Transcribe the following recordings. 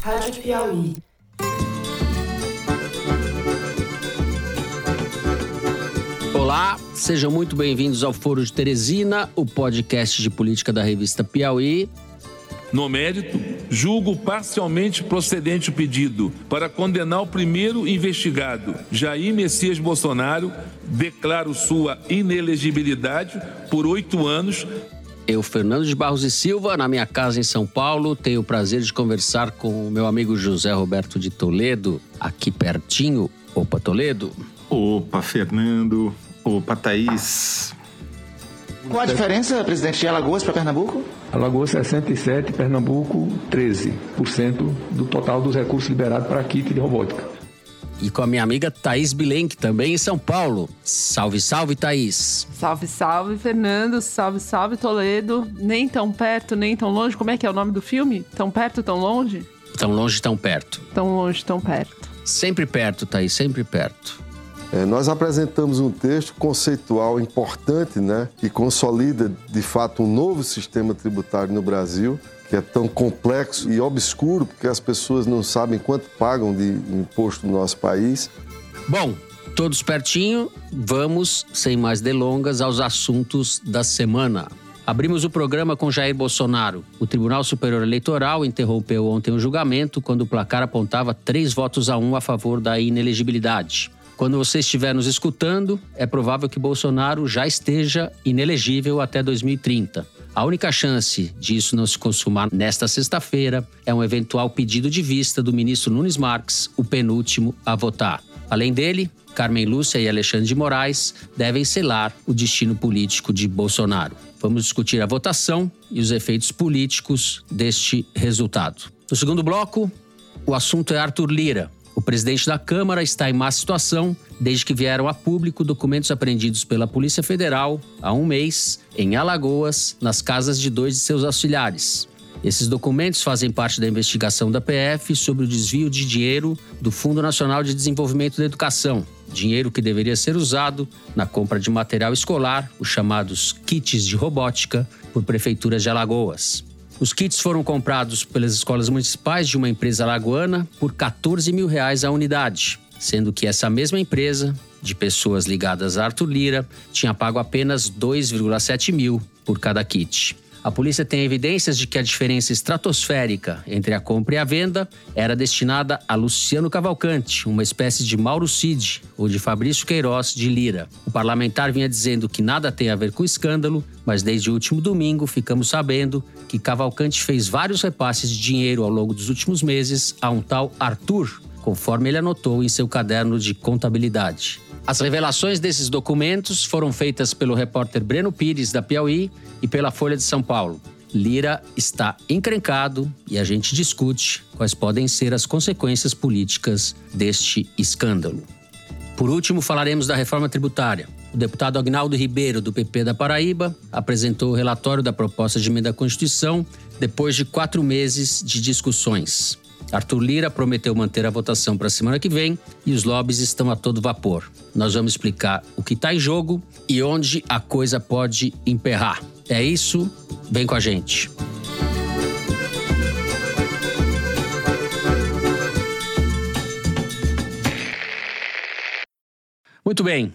Rádio Piauí. Olá, sejam muito bem-vindos ao Foro de Teresina, o podcast de política da revista Piauí. No mérito, julgo parcialmente procedente o pedido para condenar o primeiro investigado, Jair Messias Bolsonaro, declaro sua inelegibilidade por oito anos. Eu, Fernando de Barros e Silva, na minha casa em São Paulo, tenho o prazer de conversar com o meu amigo José Roberto de Toledo, aqui pertinho. Opa, Toledo. Opa, Fernando. Opa, Thaís. Qual a diferença, presidente, de Alagoas para Pernambuco? Alagoas 67, Pernambuco 13% do total dos recursos liberados para kit de robótica. E com a minha amiga Thaís Bilenque, também em São Paulo. Salve, salve, Thaís. Salve, salve, Fernando. Salve, salve, Toledo. Nem tão perto, nem tão longe. Como é que é o nome do filme? Tão perto, tão longe? Tão longe, tão perto. Tão longe, tão perto. Sempre perto, Thaís, sempre perto. É, nós apresentamos um texto conceitual importante, né, que consolida de fato um novo sistema tributário no Brasil, que é tão complexo e obscuro, porque as pessoas não sabem quanto pagam de imposto no nosso país. Bom, todos pertinho, vamos, sem mais delongas, aos assuntos da semana. Abrimos o programa com Jair Bolsonaro. O Tribunal Superior Eleitoral interrompeu ontem o julgamento quando o placar apontava três votos a um a favor da inelegibilidade. Quando você estiver nos escutando, é provável que Bolsonaro já esteja inelegível até 2030. A única chance disso não se consumar nesta sexta-feira é um eventual pedido de vista do ministro Nunes Marques, o penúltimo a votar. Além dele, Carmen Lúcia e Alexandre de Moraes devem selar o destino político de Bolsonaro. Vamos discutir a votação e os efeitos políticos deste resultado. No segundo bloco, o assunto é Arthur Lira, o presidente da Câmara está em má situação desde que vieram a público documentos apreendidos pela Polícia Federal há um mês em Alagoas, nas casas de dois de seus auxiliares. Esses documentos fazem parte da investigação da PF sobre o desvio de dinheiro do Fundo Nacional de Desenvolvimento da Educação, dinheiro que deveria ser usado na compra de material escolar, os chamados kits de robótica, por prefeituras de Alagoas. Os kits foram comprados pelas escolas municipais de uma empresa alagoana por 14 mil reais a unidade, sendo que essa mesma empresa, de pessoas ligadas a Arthur Lira, tinha pago apenas 2,7 mil por cada kit. A polícia tem evidências de que a diferença estratosférica entre a compra e a venda era destinada a Luciano Cavalcante, uma espécie de Mauro Cid ou de Fabrício Queiroz de Lira. O parlamentar vinha dizendo que nada tem a ver com o escândalo, mas desde o último domingo ficamos sabendo que Cavalcante fez vários repasses de dinheiro ao longo dos últimos meses a um tal Arthur, conforme ele anotou em seu caderno de contabilidade. As revelações desses documentos foram feitas pelo repórter Breno Pires, da Piauí, e pela Folha de São Paulo. Lira está encrencado e a gente discute quais podem ser as consequências políticas deste escândalo. Por último, falaremos da reforma tributária. O deputado Agnaldo Ribeiro, do PP da Paraíba, apresentou o relatório da proposta de emenda à Constituição depois de quatro meses de discussões. Arthur Lira prometeu manter a votação para a semana que vem e os lobbies estão a todo vapor. Nós vamos explicar o que está em jogo e onde a coisa pode emperrar. É isso, vem com a gente. Muito bem.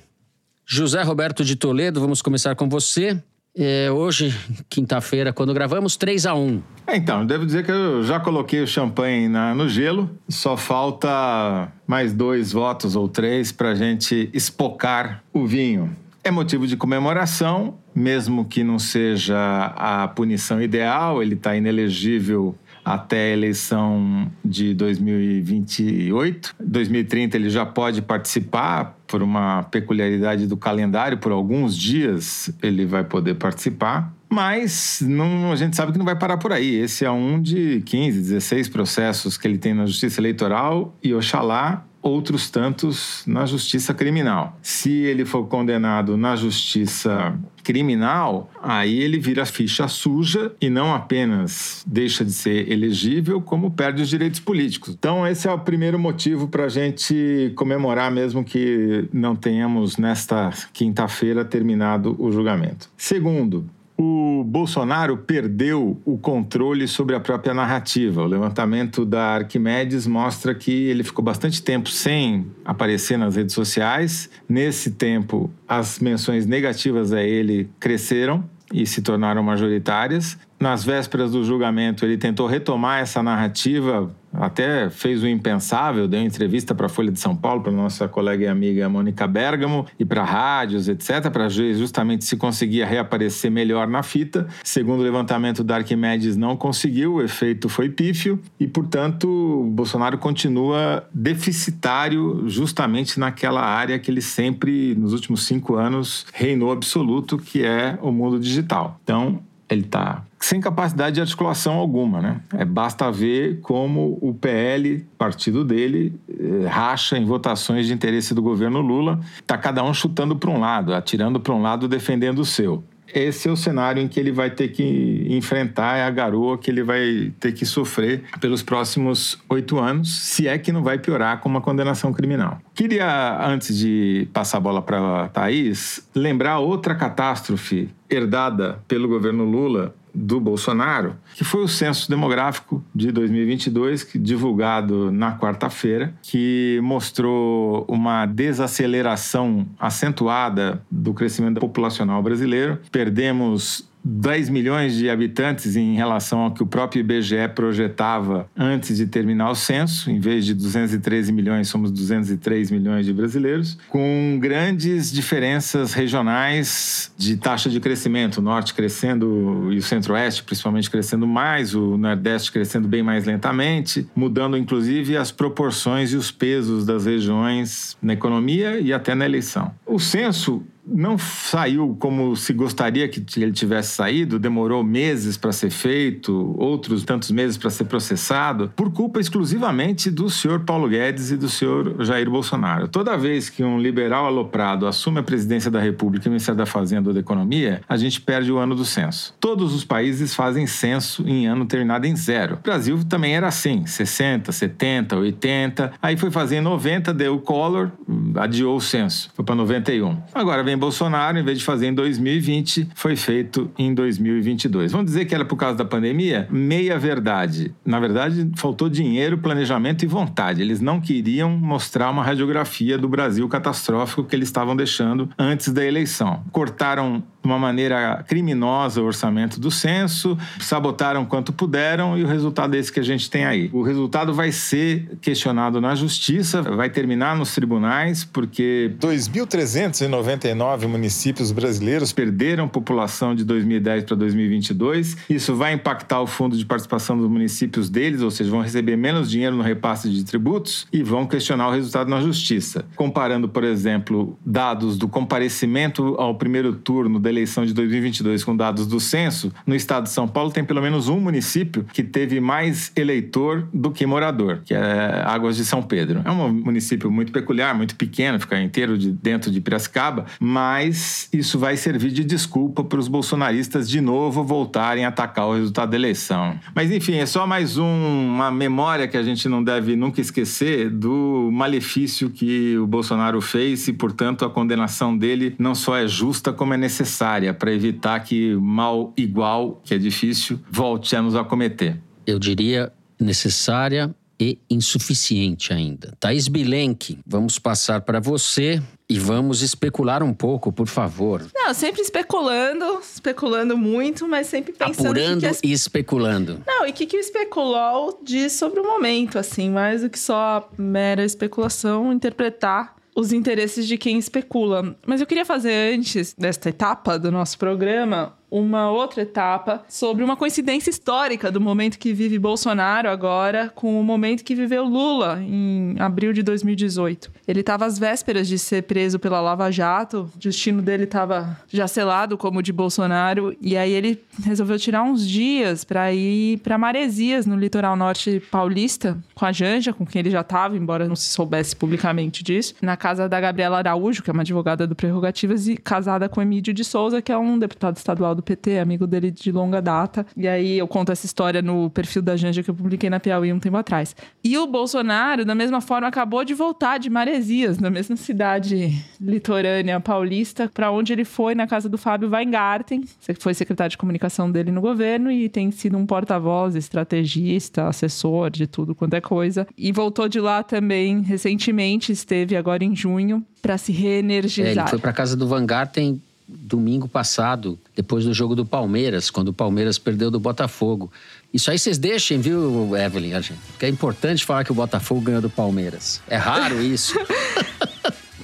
José Roberto de Toledo, vamos começar com você. É, hoje, quinta-feira, quando gravamos, 3 a 1 Então, devo dizer que eu já coloquei o champanhe na, no gelo. Só falta mais dois votos ou três para a gente espocar o vinho. É motivo de comemoração, mesmo que não seja a punição ideal, ele está inelegível até a eleição de 2028. 2030 ele já pode participar por uma peculiaridade do calendário, por alguns dias ele vai poder participar. Mas não, a gente sabe que não vai parar por aí. Esse é um de 15, 16 processos que ele tem na Justiça Eleitoral e Oxalá outros tantos na justiça criminal. Se ele for condenado na justiça criminal, aí ele vira ficha suja e não apenas deixa de ser elegível, como perde os direitos políticos. Então, esse é o primeiro motivo para a gente comemorar, mesmo que não tenhamos nesta quinta-feira terminado o julgamento. Segundo, O Bolsonaro perdeu o controle sobre a própria narrativa. O levantamento da Arquimedes mostra que ele ficou bastante tempo sem aparecer nas redes sociais. Nesse tempo, as menções negativas a ele cresceram e se tornaram majoritárias. Nas vésperas do julgamento, ele tentou retomar essa narrativa até fez o impensável, deu entrevista para a Folha de São Paulo, para nossa colega e amiga Mônica Bergamo, e para rádios, etc., para justamente se conseguia reaparecer melhor na fita. Segundo o levantamento da Arquimedes, não conseguiu, o efeito foi pífio, e, portanto, Bolsonaro continua deficitário justamente naquela área que ele sempre, nos últimos cinco anos, reinou absoluto, que é o mundo digital. Então, ele está sem capacidade de articulação alguma, né? É, basta ver como o PL, partido dele, eh, racha em votações de interesse do governo Lula. Está cada um chutando para um lado, atirando para um lado, defendendo o seu esse é o cenário em que ele vai ter que enfrentar, é a garoa que ele vai ter que sofrer pelos próximos oito anos, se é que não vai piorar com uma condenação criminal. Queria, antes de passar a bola para a Thaís, lembrar outra catástrofe herdada pelo governo Lula do Bolsonaro, que foi o censo demográfico de 2022, divulgado na quarta-feira, que mostrou uma desaceleração acentuada do crescimento populacional brasileiro. Perdemos 10 milhões de habitantes em relação ao que o próprio IBGE projetava antes de terminar o censo. Em vez de 213 milhões, somos 203 milhões de brasileiros, com grandes diferenças regionais de taxa de crescimento. O norte crescendo e o centro-oeste, principalmente, crescendo mais, o nordeste crescendo bem mais lentamente, mudando inclusive as proporções e os pesos das regiões na economia e até na eleição. O censo não saiu como se gostaria que ele tivesse saído, demorou meses para ser feito, outros tantos meses para ser processado, por culpa exclusivamente do senhor Paulo Guedes e do senhor Jair Bolsonaro. Toda vez que um liberal aloprado assume a presidência da República e o Ministério da Fazenda ou da Economia, a gente perde o ano do censo. Todos os países fazem censo em ano terminado em zero. O Brasil também era assim, 60, 70, 80, aí foi fazer em 90, deu o Collor, adiou o censo, foi para 91. Agora vem Bolsonaro, em vez de fazer em 2020, foi feito em 2022. Vamos dizer que era por causa da pandemia? Meia verdade. Na verdade, faltou dinheiro, planejamento e vontade. Eles não queriam mostrar uma radiografia do Brasil catastrófico que eles estavam deixando antes da eleição. Cortaram de uma maneira criminosa o orçamento do censo, sabotaram quanto puderam e o resultado é esse que a gente tem aí. O resultado vai ser questionado na justiça, vai terminar nos tribunais, porque 2.399 municípios brasileiros perderam população de 2010 para 2022. Isso vai impactar o fundo de participação dos municípios deles, ou seja, vão receber menos dinheiro no repasse de tributos e vão questionar o resultado na justiça. Comparando, por exemplo, dados do comparecimento ao primeiro turno da eleição de 2022 com dados do censo, no estado de São Paulo tem pelo menos um município que teve mais eleitor do que morador, que é Águas de São Pedro. É um município muito peculiar, muito pequeno, fica inteiro de, dentro de Piracicaba, mas isso vai servir de desculpa para os bolsonaristas de novo voltarem a atacar o resultado da eleição. Mas enfim, é só mais um, uma memória que a gente não deve nunca esquecer do malefício que o Bolsonaro fez e, portanto, a condenação dele não só é justa, como é necessária necessária para evitar que mal igual, que é difícil, volte a nos acometer? Eu diria necessária e insuficiente ainda. Thaís Bilenque, vamos passar para você e vamos especular um pouco, por favor. Não, sempre especulando, especulando muito, mas sempre pensando... Apurando que que e especulando. Não, e o que, que o especulol diz sobre o momento, assim, mais do que só mera especulação, interpretar os interesses de quem especula. Mas eu queria fazer antes desta etapa do nosso programa uma outra etapa sobre uma coincidência histórica do momento que vive Bolsonaro agora com o momento que viveu Lula em abril de 2018. Ele estava às vésperas de ser preso pela Lava Jato, o destino dele estava já selado como o de Bolsonaro, e aí ele resolveu tirar uns dias para ir para Maresias, no litoral norte paulista, com a Janja, com quem ele já estava, embora não se soubesse publicamente disso, na casa da Gabriela Araújo, que é uma advogada do Prerrogativas, e casada com Emílio de Souza, que é um deputado estadual do PT, amigo dele de longa data. E aí eu conto essa história no perfil da Janja que eu publiquei na Piauí um tempo atrás. E o Bolsonaro, da mesma forma, acabou de voltar de Maresias, na mesma cidade litorânea paulista, para onde ele foi na casa do Fábio Weingarten, que foi secretário de comunicação dele no governo e tem sido um porta-voz, estrategista, assessor de tudo quanto é coisa. E voltou de lá também recentemente, esteve agora em junho, para se reenergizar. É, ele foi para casa do Weingarten domingo passado, depois do jogo do Palmeiras, quando o Palmeiras perdeu do Botafogo. Isso aí vocês deixem, viu, Evelyn? Porque é importante falar que o Botafogo ganhou do Palmeiras. É raro isso.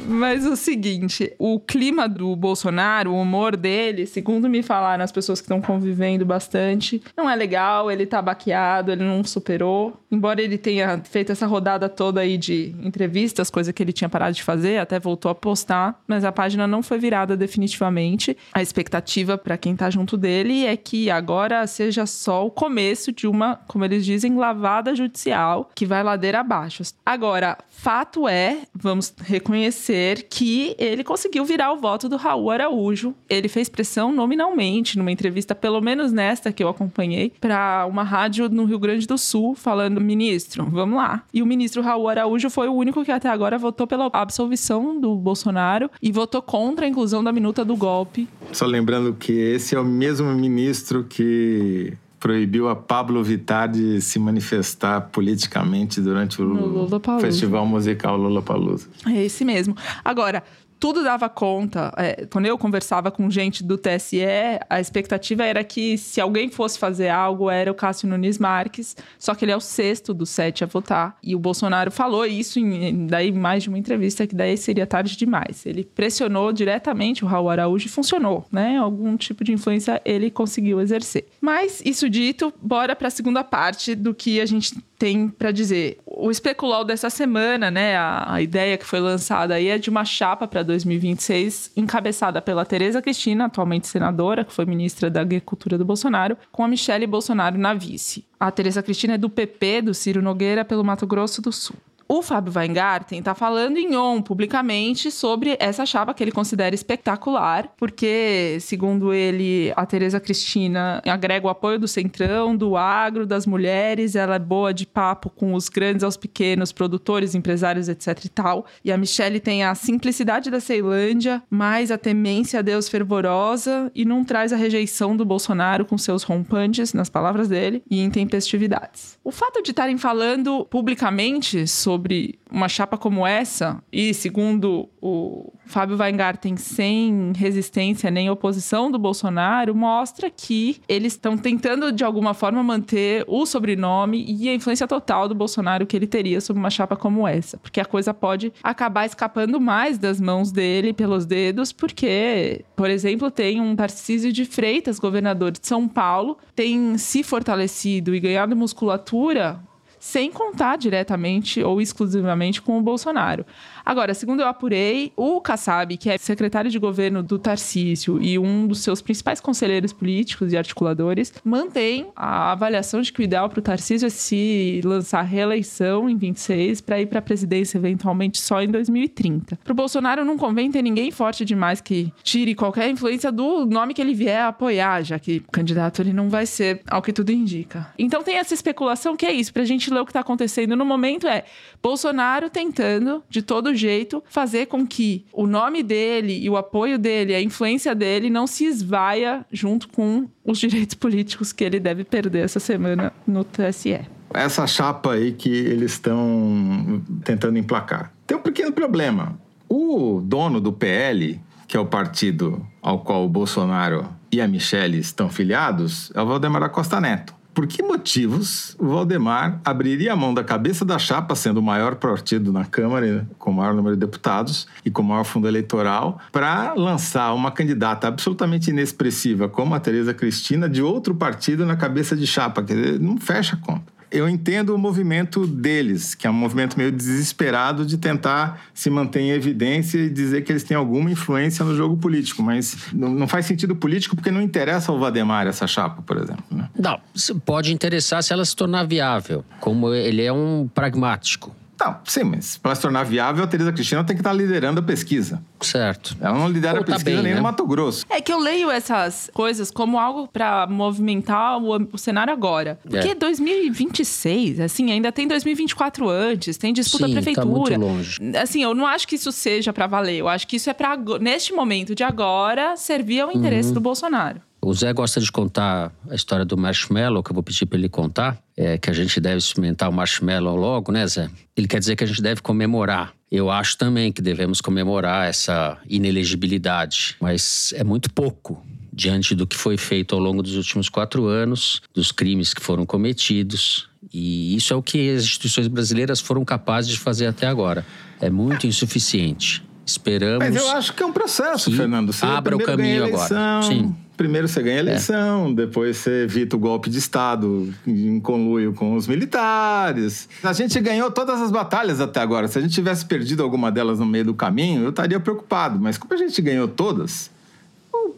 Mas o seguinte, o clima do Bolsonaro, o humor dele, segundo me falaram as pessoas que estão convivendo bastante, não é legal, ele tá baqueado, ele não superou. Embora ele tenha feito essa rodada toda aí de entrevistas, coisa que ele tinha parado de fazer, até voltou a postar, mas a página não foi virada definitivamente. A expectativa para quem tá junto dele é que agora seja só o começo de uma, como eles dizem, lavada judicial que vai ladeira abaixo. Agora, fato é, vamos reconhecer que ele conseguiu virar o voto do Raul Araújo. Ele fez pressão nominalmente numa entrevista, pelo menos nesta que eu acompanhei, para uma rádio no Rio Grande do Sul, falando: ministro, vamos lá. E o ministro Raul Araújo foi o único que até agora votou pela absolvição do Bolsonaro e votou contra a inclusão da minuta do golpe. Só lembrando que esse é o mesmo ministro que proibiu a Pablo Vittar de se manifestar politicamente durante o festival musical Lula Palusa. É esse mesmo. Agora, tudo dava conta. É, quando eu conversava com gente do TSE, a expectativa era que se alguém fosse fazer algo, era o Cássio Nunes Marques, só que ele é o sexto dos sete a votar. E o Bolsonaro falou isso em daí mais de uma entrevista, que daí seria tarde demais. Ele pressionou diretamente o Raul Araújo e funcionou, né? Algum tipo de influência ele conseguiu exercer. Mas, isso dito, bora para a segunda parte do que a gente tem para dizer. O especulol dessa semana, né, a, a, ideia que foi lançada aí é de uma chapa para 2026 encabeçada pela Tereza Cristina, atualmente senadora, que foi ministra da Agricultura do Bolsonaro, com a Michele Bolsonaro na vice. A Tereza Cristina é do PP, do Ciro Nogueira, pelo Mato Grosso do Sul. O Fábio Weingarten está falando em on publicamente sobre essa chapa que ele considera espetacular, porque, segundo ele, a Tereza Cristina agrega o apoio do centrão, do agro, das mulheres, ela é boa de papo com os grandes aos pequenos, produtores, empresários, etc e tal. E a Michelle tem a simplicidade da Ceilândia, mais a temência a Deus fervorosa e não traz a rejeição do Bolsonaro com seus rompantes, nas palavras dele, e intempestividades. O fato de estarem falando publicamente sobre sobre uma chapa como essa, e segundo o Fábio Weingarten, sem resistência nem oposição do Bolsonaro, mostra que eles estão tentando, de alguma forma, manter o sobrenome e a influência total do Bolsonaro que ele teria sobre uma chapa como essa. Porque a coisa pode acabar escapando mais das mãos dele pelos dedos, porque, por exemplo, tem um Tarcísio de Freitas, governador de São Paulo, tem se fortalecido e ganhado musculatura sem contar diretamente ou exclusivamente com o Bolsonaro. Agora, segundo eu apurei, o Kassab, que é secretário de governo do Tarcísio e um dos seus principais conselheiros políticos e articuladores, mantém a avaliação de que o ideal para o Tarcísio é se lançar reeleição em 26 para ir para a presidência eventualmente só em 2030. Para o Bolsonaro não convém ter ninguém forte demais que tire qualquer influência do nome que ele vier apoiar, já que candidato ele não vai ser, ao que tudo indica. Então tem essa especulação que é isso, para a gente ler o que está acontecendo no momento é Bolsonaro tentando, de todo jeito, fazer com que o nome dele e o apoio dele, a influência dele não se esvaia junto com os direitos políticos que ele deve perder essa semana no TSE. Essa chapa aí que eles estão tentando emplacar. Tem um pequeno problema. O dono do PL, que é o partido ao qual o Bolsonaro e a Michelle estão filiados, é o Valdemar Costa Neto por que motivos o Valdemar abriria a mão da cabeça da chapa, sendo o maior partido na Câmara, com o maior número de deputados e com o maior fundo eleitoral, para lançar uma candidata absolutamente inexpressiva como a Tereza Cristina de outro partido na cabeça de chapa? Quer dizer, não fecha a conta eu entendo o movimento deles, que é um movimento meio desesperado de tentar se manter em evidência e dizer que eles têm alguma influência no jogo político, mas não, faz sentido político porque não interessa ao Vademar essa chapa, por exemplo. Né? Não, pode interessar se ela se tornar viável, como ele é um pragmático. Não, sim, mas para se tornar viável, a Tereza Cristina tem que estar liderando a pesquisa. Certo. Ela não lidera Ou a tá pesquisa bem, nem né? no Mato Grosso. É que eu leio essas coisas como algo pra movimentar o, o cenário agora. Porque É. 2026, assim, ainda tem 2024 antes, tem disputa Sim, tá prefeitura. muito longe. Assim, eu não acho que isso seja pra valer. Eu acho que isso é pra ago- neste momento de agora servir ao Uhum. interesse do Bolsonaro. O Zé gosta de contar a história do marshmallow, que eu vou pedir para ele contar. É que a gente deve experimentar o marshmallow logo, né, Zé? Ele quer dizer que a gente deve comemorar. Eu acho também que devemos comemorar essa inelegibilidade, mas é muito pouco diante do que foi feito ao longo dos últimos quatro anos, dos crimes que foram cometidos. E isso é o que as instituições brasileiras foram capazes de fazer até agora. É muito insuficiente. Esperamos. Mas eu acho que é um processo, Fernando. Você abra o caminho agora. Sim. É. Primeiro você ganha a eleição, depois você evita o golpe de Estado em conluio com os militares. A gente ganhou todas as batalhas até agora. Se a gente tivesse perdido alguma delas no meio do caminho, eu estaria preocupado. Mas como a gente ganhou todas,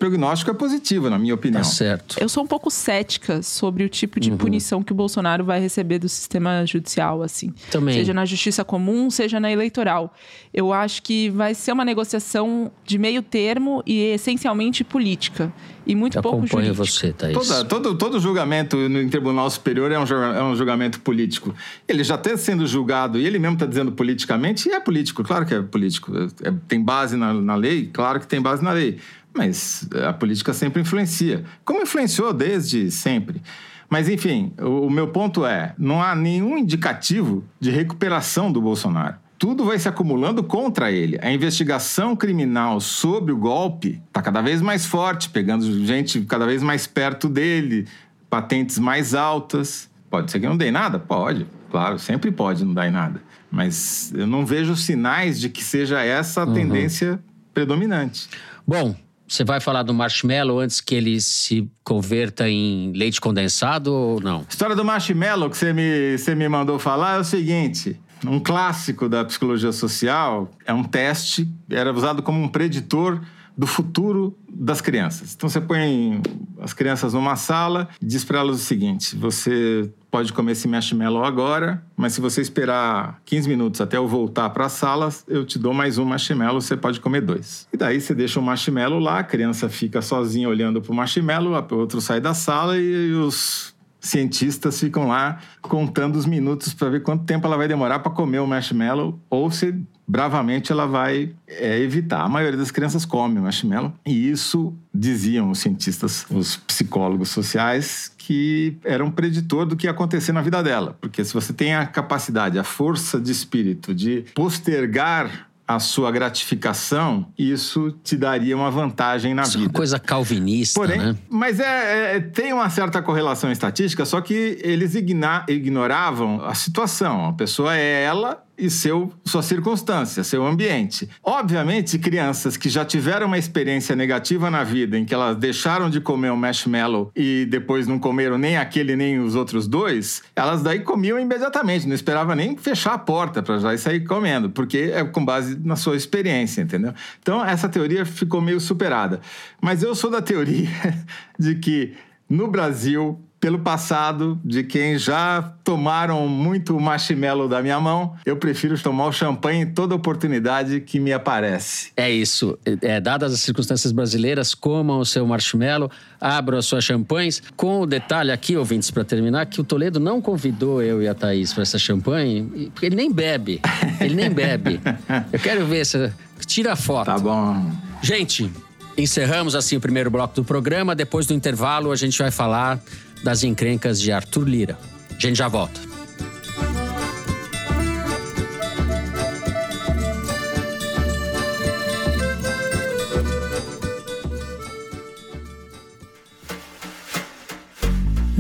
prognóstico é positivo, na minha opinião. Tá certo. Eu sou um pouco cética sobre o tipo Uhum. de punição que o Bolsonaro vai receber do sistema judicial, assim. Também. Seja na justiça comum, seja na eleitoral. Eu acho que vai ser uma negociação de meio termo e essencialmente política. E muito Eu pouco acompanho você, Thaís. Toda- todo, todo julgamento no em Tribunal Superior é um, é um julgamento político. Ele já está sendo julgado e ele mesmo está dizendo politicamente, e é político, claro que é político. É- é- tem base na, na lei? Claro que tem base na lei. Mas a política sempre influencia. Como influenciou desde sempre. Mas, enfim, o, o meu ponto é: não há nenhum indicativo de recuperação do Bolsonaro. Tudo vai se acumulando contra ele. A investigação criminal sobre o golpe está cada vez mais forte, pegando gente cada vez mais perto dele, patentes mais altas. Pode ser que não dê nada? Pode, claro, sempre pode não dar em nada. Mas eu não vejo sinais de que seja essa a tendência predominante. Bom, você vai falar do marshmallow antes que ele se converta em leite condensado ou não? A história do marshmallow que você me, você me mandou falar é o seguinte: um clássico da psicologia social é um teste, era usado como um preditor do futuro das crianças. Então você põe as crianças numa sala diz para elas o seguinte: você pode comer esse marshmallow agora, mas se você esperar 15 minutos até eu voltar para a sala, eu te dou mais um marshmallow, você pode comer dois. E daí você deixa o marshmallow lá, a criança fica sozinha olhando para o marshmallow, o outro sai da sala e os cientistas ficam lá contando os minutos para ver quanto tempo ela vai demorar para comer o marshmallow ou se bravamente ela vai é, evitar. A maioria das crianças come o marshmallow e isso diziam os cientistas, os psicólogos sociais que era um preditor do que ia acontecer na vida dela, porque se você tem a capacidade, a força de espírito de postergar a sua gratificação, isso te daria uma vantagem na Isso é vida. uma coisa calvinista, Porém, né? mas é, é- tem uma certa correlação estatística, só que eles igna- ignoravam a situação. A pessoa é ela e seu, sua circunstância, seu ambiente. Obviamente, crianças que já tiveram uma experiência negativa na vida, em que elas deixaram de comer um marshmallow e depois não comeram nem aquele nem os outros dois, elas daí comiam imediatamente, não esperava nem fechar a porta para já sair comendo, porque é com base na sua experiência, entendeu? Então, essa teoria ficou meio superada. Mas eu sou da teoria de que no Brasil, pelo passado, de quem já tomaram muito marshmallow da minha mão, eu prefiro tomar o champanhe em toda oportunidade que me aparece. É isso. É, dadas as circunstâncias brasileiras, comam o seu marshmallow, abram as suas champanhes. Com o detalhe aqui, ouvintes, para terminar, que o Toledo não convidou eu e a Thaís para essa champanhe, porque ele nem bebe. Ele nem bebe. Eu quero ver se. Tira a foto. Tá bom. Gente, encerramos assim o primeiro bloco do programa. Depois do intervalo, a gente vai falar das encrencas de Arthur Lira. A gente já volta.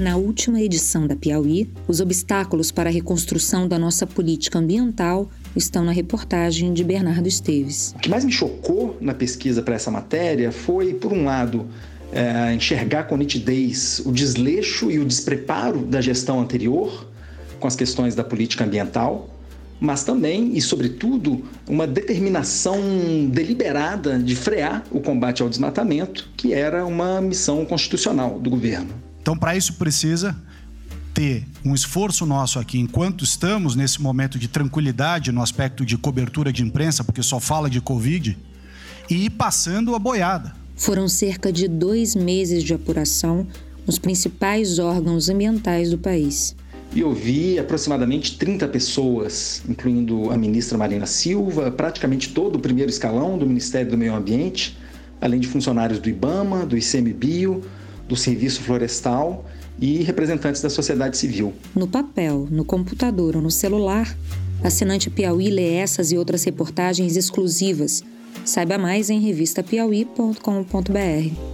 Na última edição da Piauí, os obstáculos para a reconstrução da nossa política ambiental estão na reportagem de Bernardo Esteves. O que mais me chocou na pesquisa para essa matéria foi, por um lado, é, enxergar com nitidez o desleixo e o despreparo da gestão anterior com as questões da política ambiental, mas também e, sobretudo, uma determinação deliberada de frear o combate ao desmatamento, que era uma missão constitucional do governo. Então, para isso precisa ter um esforço nosso aqui, enquanto estamos nesse momento de tranquilidade no aspecto de cobertura de imprensa, porque só fala de Covid, e ir passando a boiada. Foram cerca de dois meses de apuração nos principais órgãos ambientais do país. E ouvi aproximadamente 30 pessoas, incluindo a ministra Marina Silva, praticamente todo o primeiro escalão do Ministério do Meio Ambiente, além de funcionários do IBAMA, do ICMBio, do Serviço Florestal e representantes da sociedade civil. No papel, no computador ou no celular, assinante Piauí lê essas e outras reportagens exclusivas. Saiba mais em revistapiauí.com.br.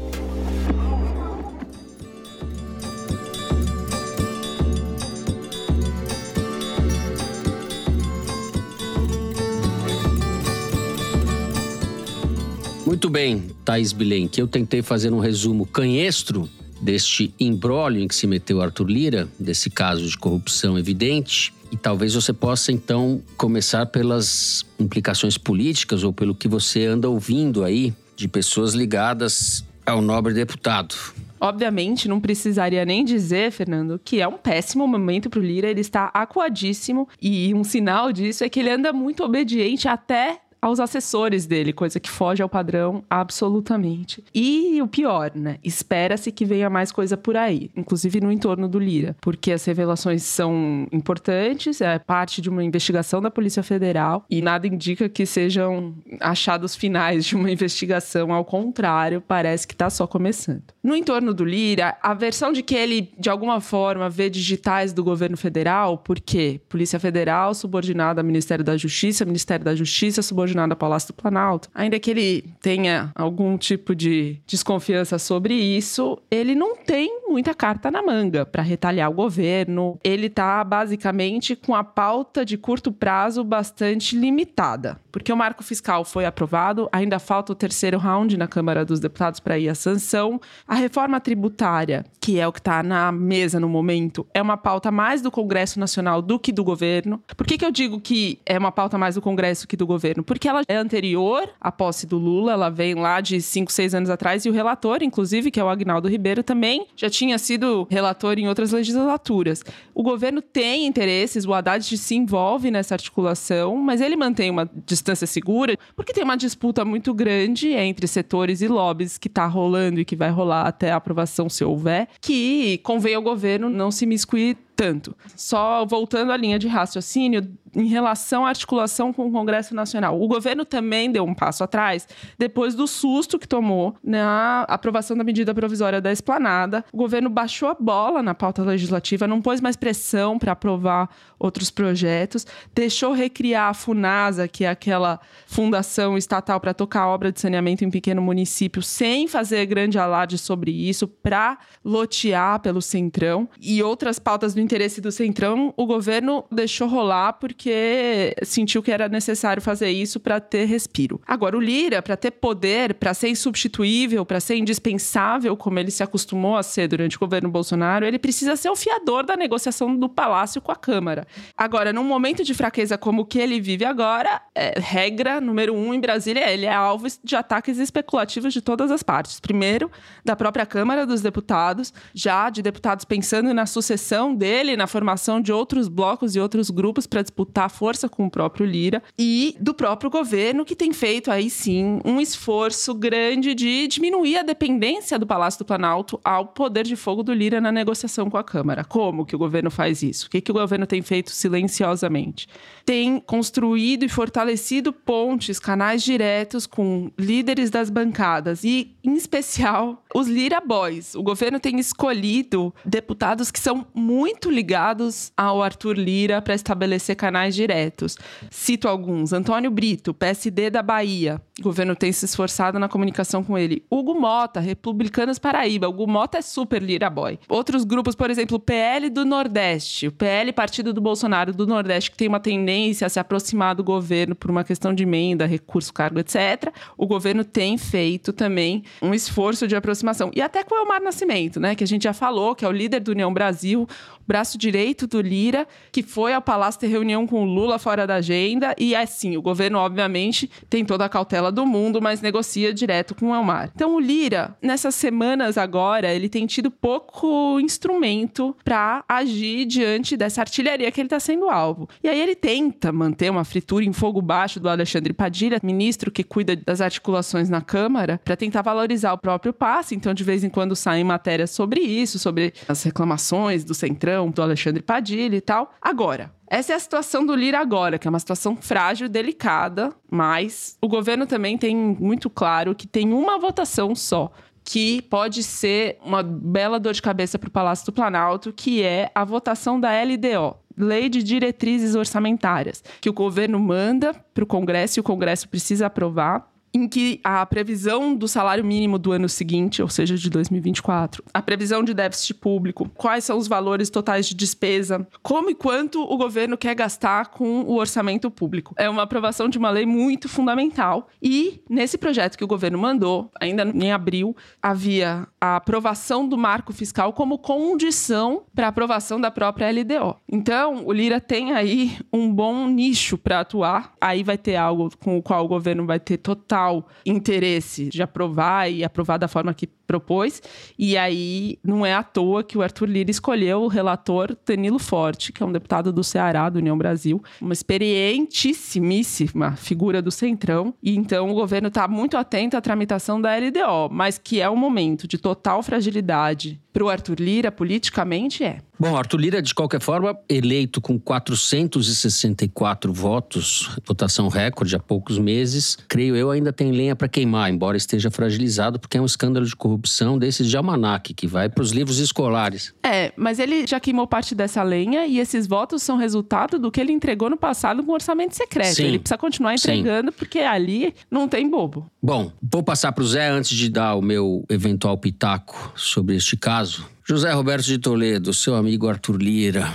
Muito bem, Thaís Bilenque. Eu tentei fazer um resumo canhestro deste imbróglio em que se meteu Arthur Lira, desse caso de corrupção evidente. E talvez você possa então começar pelas implicações políticas ou pelo que você anda ouvindo aí de pessoas ligadas ao nobre deputado. Obviamente, não precisaria nem dizer, Fernando, que é um péssimo momento para o Lira. Ele está acuadíssimo e um sinal disso é que ele anda muito obediente até aos assessores dele, coisa que foge ao padrão absolutamente. E o pior, né? Espera-se que venha mais coisa por aí, inclusive no entorno do Lira, porque as revelações são importantes, é parte de uma investigação da Polícia Federal e nada indica que sejam achados finais de uma investigação, ao contrário, parece que está só começando. No entorno do Lira, a versão de que ele, de alguma forma, vê digitais do governo federal, porque Polícia Federal subordinada ao Ministério da Justiça, Ministério da Justiça subordinado subordinado ao Palácio do Planalto, ainda que ele tenha algum tipo de desconfiança sobre isso, ele não tem muita carta na manga para retaliar o governo. Ele está basicamente com a pauta de curto prazo bastante limitada, porque o marco fiscal foi aprovado, ainda falta o terceiro round na Câmara dos Deputados para ir à sanção. A reforma tributária, que é o que está na mesa no momento, é uma pauta mais do Congresso Nacional do que do governo. Por que, que eu digo que é uma pauta mais do Congresso que do governo? Porque ela é anterior à posse do Lula, ela vem lá de 5, 6 anos atrás, e o relator, inclusive, que é o Agnaldo Ribeiro, também já tinha sido relator em outras legislaturas. O governo tem interesses, o Haddad se envolve nessa articulação, mas ele mantém uma distância segura, porque tem uma disputa muito grande entre setores e lobbies que está rolando e que vai rolar até a aprovação, se houver, que convém ao governo não se miscuir tanto. Só voltando à linha de raciocínio, em relação à articulação com o Congresso Nacional. O governo também deu um passo atrás depois do susto que tomou na aprovação da medida provisória da esplanada. O governo baixou a bola na pauta legislativa, não pôs mais pressão para aprovar outros projetos, deixou recriar a FUNASA, que é aquela fundação estatal para tocar obra de saneamento em pequeno município, sem fazer grande alarde sobre isso, para lotear pelo Centrão. E outras pautas do interesse do Centrão, o governo deixou rolar porque sentiu que era necessário fazer isso para ter respiro. Agora, o Lira, para ter poder, para ser insubstituível, para ser indispensável, como ele se acostumou a ser durante o governo Bolsonaro, ele precisa ser o fiador da negociação do Palácio com a Câmara. Agora, num momento de fraqueza como o que ele vive agora, é, regra número um em Brasília, ele é alvo de ataques especulativos de todas as partes. Primeiro, da própria Câmara dos Deputados, já de deputados pensando na sucessão dele na formação de outros blocos e outros grupos para disputar força com o próprio Lira e do próprio governo que tem feito aí sim um esforço grande de diminuir a dependência do Palácio do Planalto ao poder de fogo do Lira na negociação com a Câmara. Como que o governo faz isso? O que, que o governo tem feito silenciosamente? Tem construído e fortalecido pontes, canais diretos com líderes das bancadas e, em especial, os Lira Boys. O governo tem escolhido deputados que são muito ligados ao Arthur Lira para estabelecer canais diretos. Cito alguns: Antônio Brito, PSD da Bahia. O governo tem se esforçado na comunicação com ele. Hugo Mota, Republicanos Paraíba. Hugo Mota é super Lira boy. Outros grupos, por exemplo, PL do Nordeste, o PL Partido do Bolsonaro do Nordeste, que tem uma tendência a se aproximar do governo por uma questão de emenda, recurso, cargo, etc. O governo tem feito também um esforço de aproximação. E até com o Elmar Nascimento, né, que a gente já falou, que é o líder do União Brasil. braço direito do Lira, que foi ao Palácio ter reunião com o Lula fora da agenda. E assim, o governo, obviamente, tem toda a cautela do mundo, mas negocia direto com o Elmar. Então, o Lira, nessas semanas agora, ele tem tido pouco instrumento para agir diante dessa artilharia que ele está sendo alvo. E aí ele tenta manter uma fritura em fogo baixo do Alexandre Padilha, ministro que cuida das articulações na Câmara, para tentar valorizar o próprio passe. Então, de vez em quando saem matérias sobre isso, sobre as reclamações do Centrão, do Alexandre Padilha e tal. Agora, essa é a situação do Lira agora, que é uma situação frágil, delicada, mas o governo também tem muito claro que tem uma votação só que pode ser uma bela dor de cabeça para o Palácio do Planalto, que é a votação da LDO, Lei de Diretrizes Orçamentárias, que o governo manda para o Congresso e o Congresso precisa aprovar em que a previsão do salário mínimo do ano seguinte, ou seja, de 2024, a previsão de déficit público, quais são os valores totais de despesa, como e quanto o governo quer gastar com o orçamento público. É uma aprovação de uma lei muito fundamental e nesse projeto que o governo mandou, ainda em abril, havia a aprovação do marco fiscal como condição para a aprovação da própria LDO. Então, o Lira tem aí um bom nicho para atuar. Aí vai ter algo com o qual o governo vai ter total total interesse de aprovar e aprovar da forma que propôs. E aí não é à toa que o Arthur Lira escolheu o relator Danilo Forte, que é um deputado do Ceará, do União Brasil, uma experientíssima figura do Centrão. E então o governo está muito atento à tramitação da LDO, mas que é um momento de total fragilidade para o Arthur Lira politicamente é. Bom, Arthur Lira, de qualquer forma, eleito com 464 votos, votação recorde há poucos meses, creio eu, ainda tem lenha para queimar, embora esteja fragilizado, porque é um escândalo de corrupção desses de almanac, que vai para os livros escolares. É, mas ele já queimou parte dessa lenha e esses votos são resultado do que ele entregou no passado com orçamento secreto. Sim. Ele precisa continuar entregando, Sim. porque ali não tem bobo. Bom, vou passar para o Zé antes de dar o meu eventual pitaco sobre este caso caso. José Roberto de Toledo, seu amigo Arthur Lira.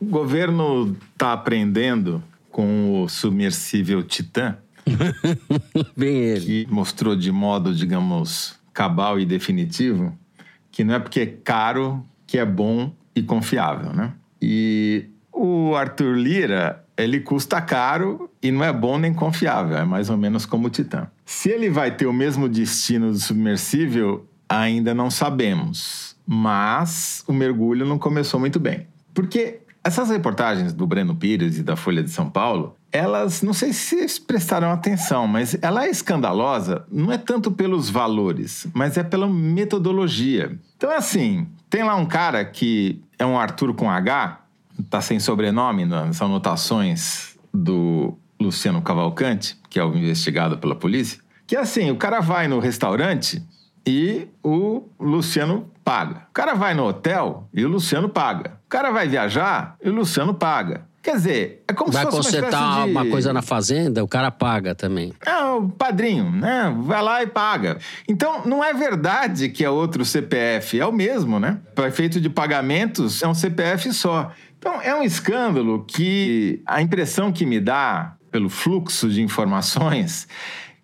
O governo está aprendendo com o submersível Titã. Bem ele. Que mostrou de modo, digamos, cabal e definitivo que não é porque é caro que é bom e confiável, né? E o Arthur Lira, ele custa caro e não é bom nem confiável, é mais ou menos como o Titã. Se ele vai ter o mesmo destino do submersível, ainda não sabemos mas o mergulho não começou muito bem. Porque essas reportagens do Breno Pires e da Folha de São Paulo, elas, não sei se vocês prestaram atenção, mas ela é escandalosa não é tanto pelos valores, mas é pela metodologia. Então, assim, tem lá um cara que é um Arthur com H, tá sem sobrenome nas anotações do Luciano Cavalcante, que é o investigado pela polícia, que assim, o cara vai no restaurante e o Luciano paga. O cara vai no hotel e o Luciano paga. O cara vai viajar e o Luciano paga. Quer dizer, é como vai se fosse uma uma, de... uma coisa na fazenda, o cara paga também. É, o padrinho, né? Vai lá e paga. Então, não é verdade que é outro CPF, é o mesmo, né? Para efeito de pagamentos, é um CPF só. Então, é um escândalo que a impressão que me dá, pelo fluxo de informações,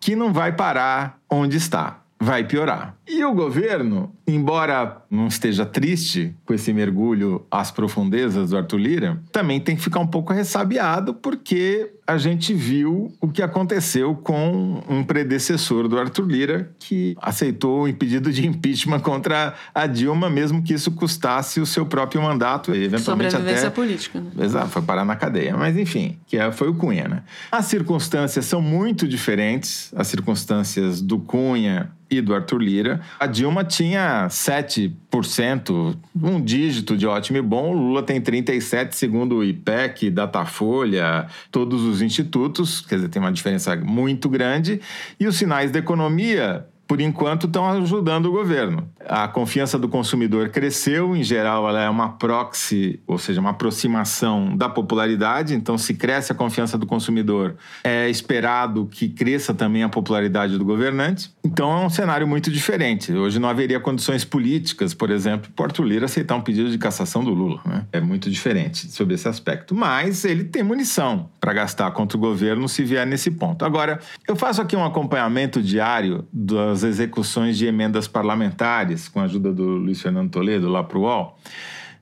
que não vai parar onde está vai piorar. E o governo, embora não esteja triste com esse mergulho às profundezas do Arthur Lira, também tem que ficar um pouco ressabiado porque a gente viu o que aconteceu com um predecessor do Arthur Lira que aceitou o pedido de impeachment contra a Dilma, mesmo que isso custasse o seu próprio mandato e eventualmente Sobrevivência até política. Né? Exato, foi parar na cadeia, mas enfim, que é, foi o Cunha, né? As circunstâncias são muito diferentes, as circunstâncias do Cunha e do Arthur Lira. A Dilma tinha 7%, um dígito de ótimo e bom. O Lula tem 37%, segundo o IPEC, Datafolha, todos os institutos. Quer dizer, tem uma diferença muito grande. E os sinais da economia por enquanto, estão ajudando o governo. A confiança do consumidor cresceu, em geral, ela é uma proxy, ou seja, uma aproximação da popularidade. Então, se cresce a confiança do consumidor, é esperado que cresça também a popularidade do governante. Então, é um cenário muito diferente. Hoje não haveria condições políticas, por exemplo, Porto Lira aceitar um pedido de cassação do Lula. Né? É muito diferente sobre esse aspecto. Mas ele tem munição para gastar contra o governo se vier nesse ponto. Agora, eu faço aqui um acompanhamento diário das execuções de emendas parlamentares, com a ajuda do Luiz Fernando Toledo, lá para o UOL.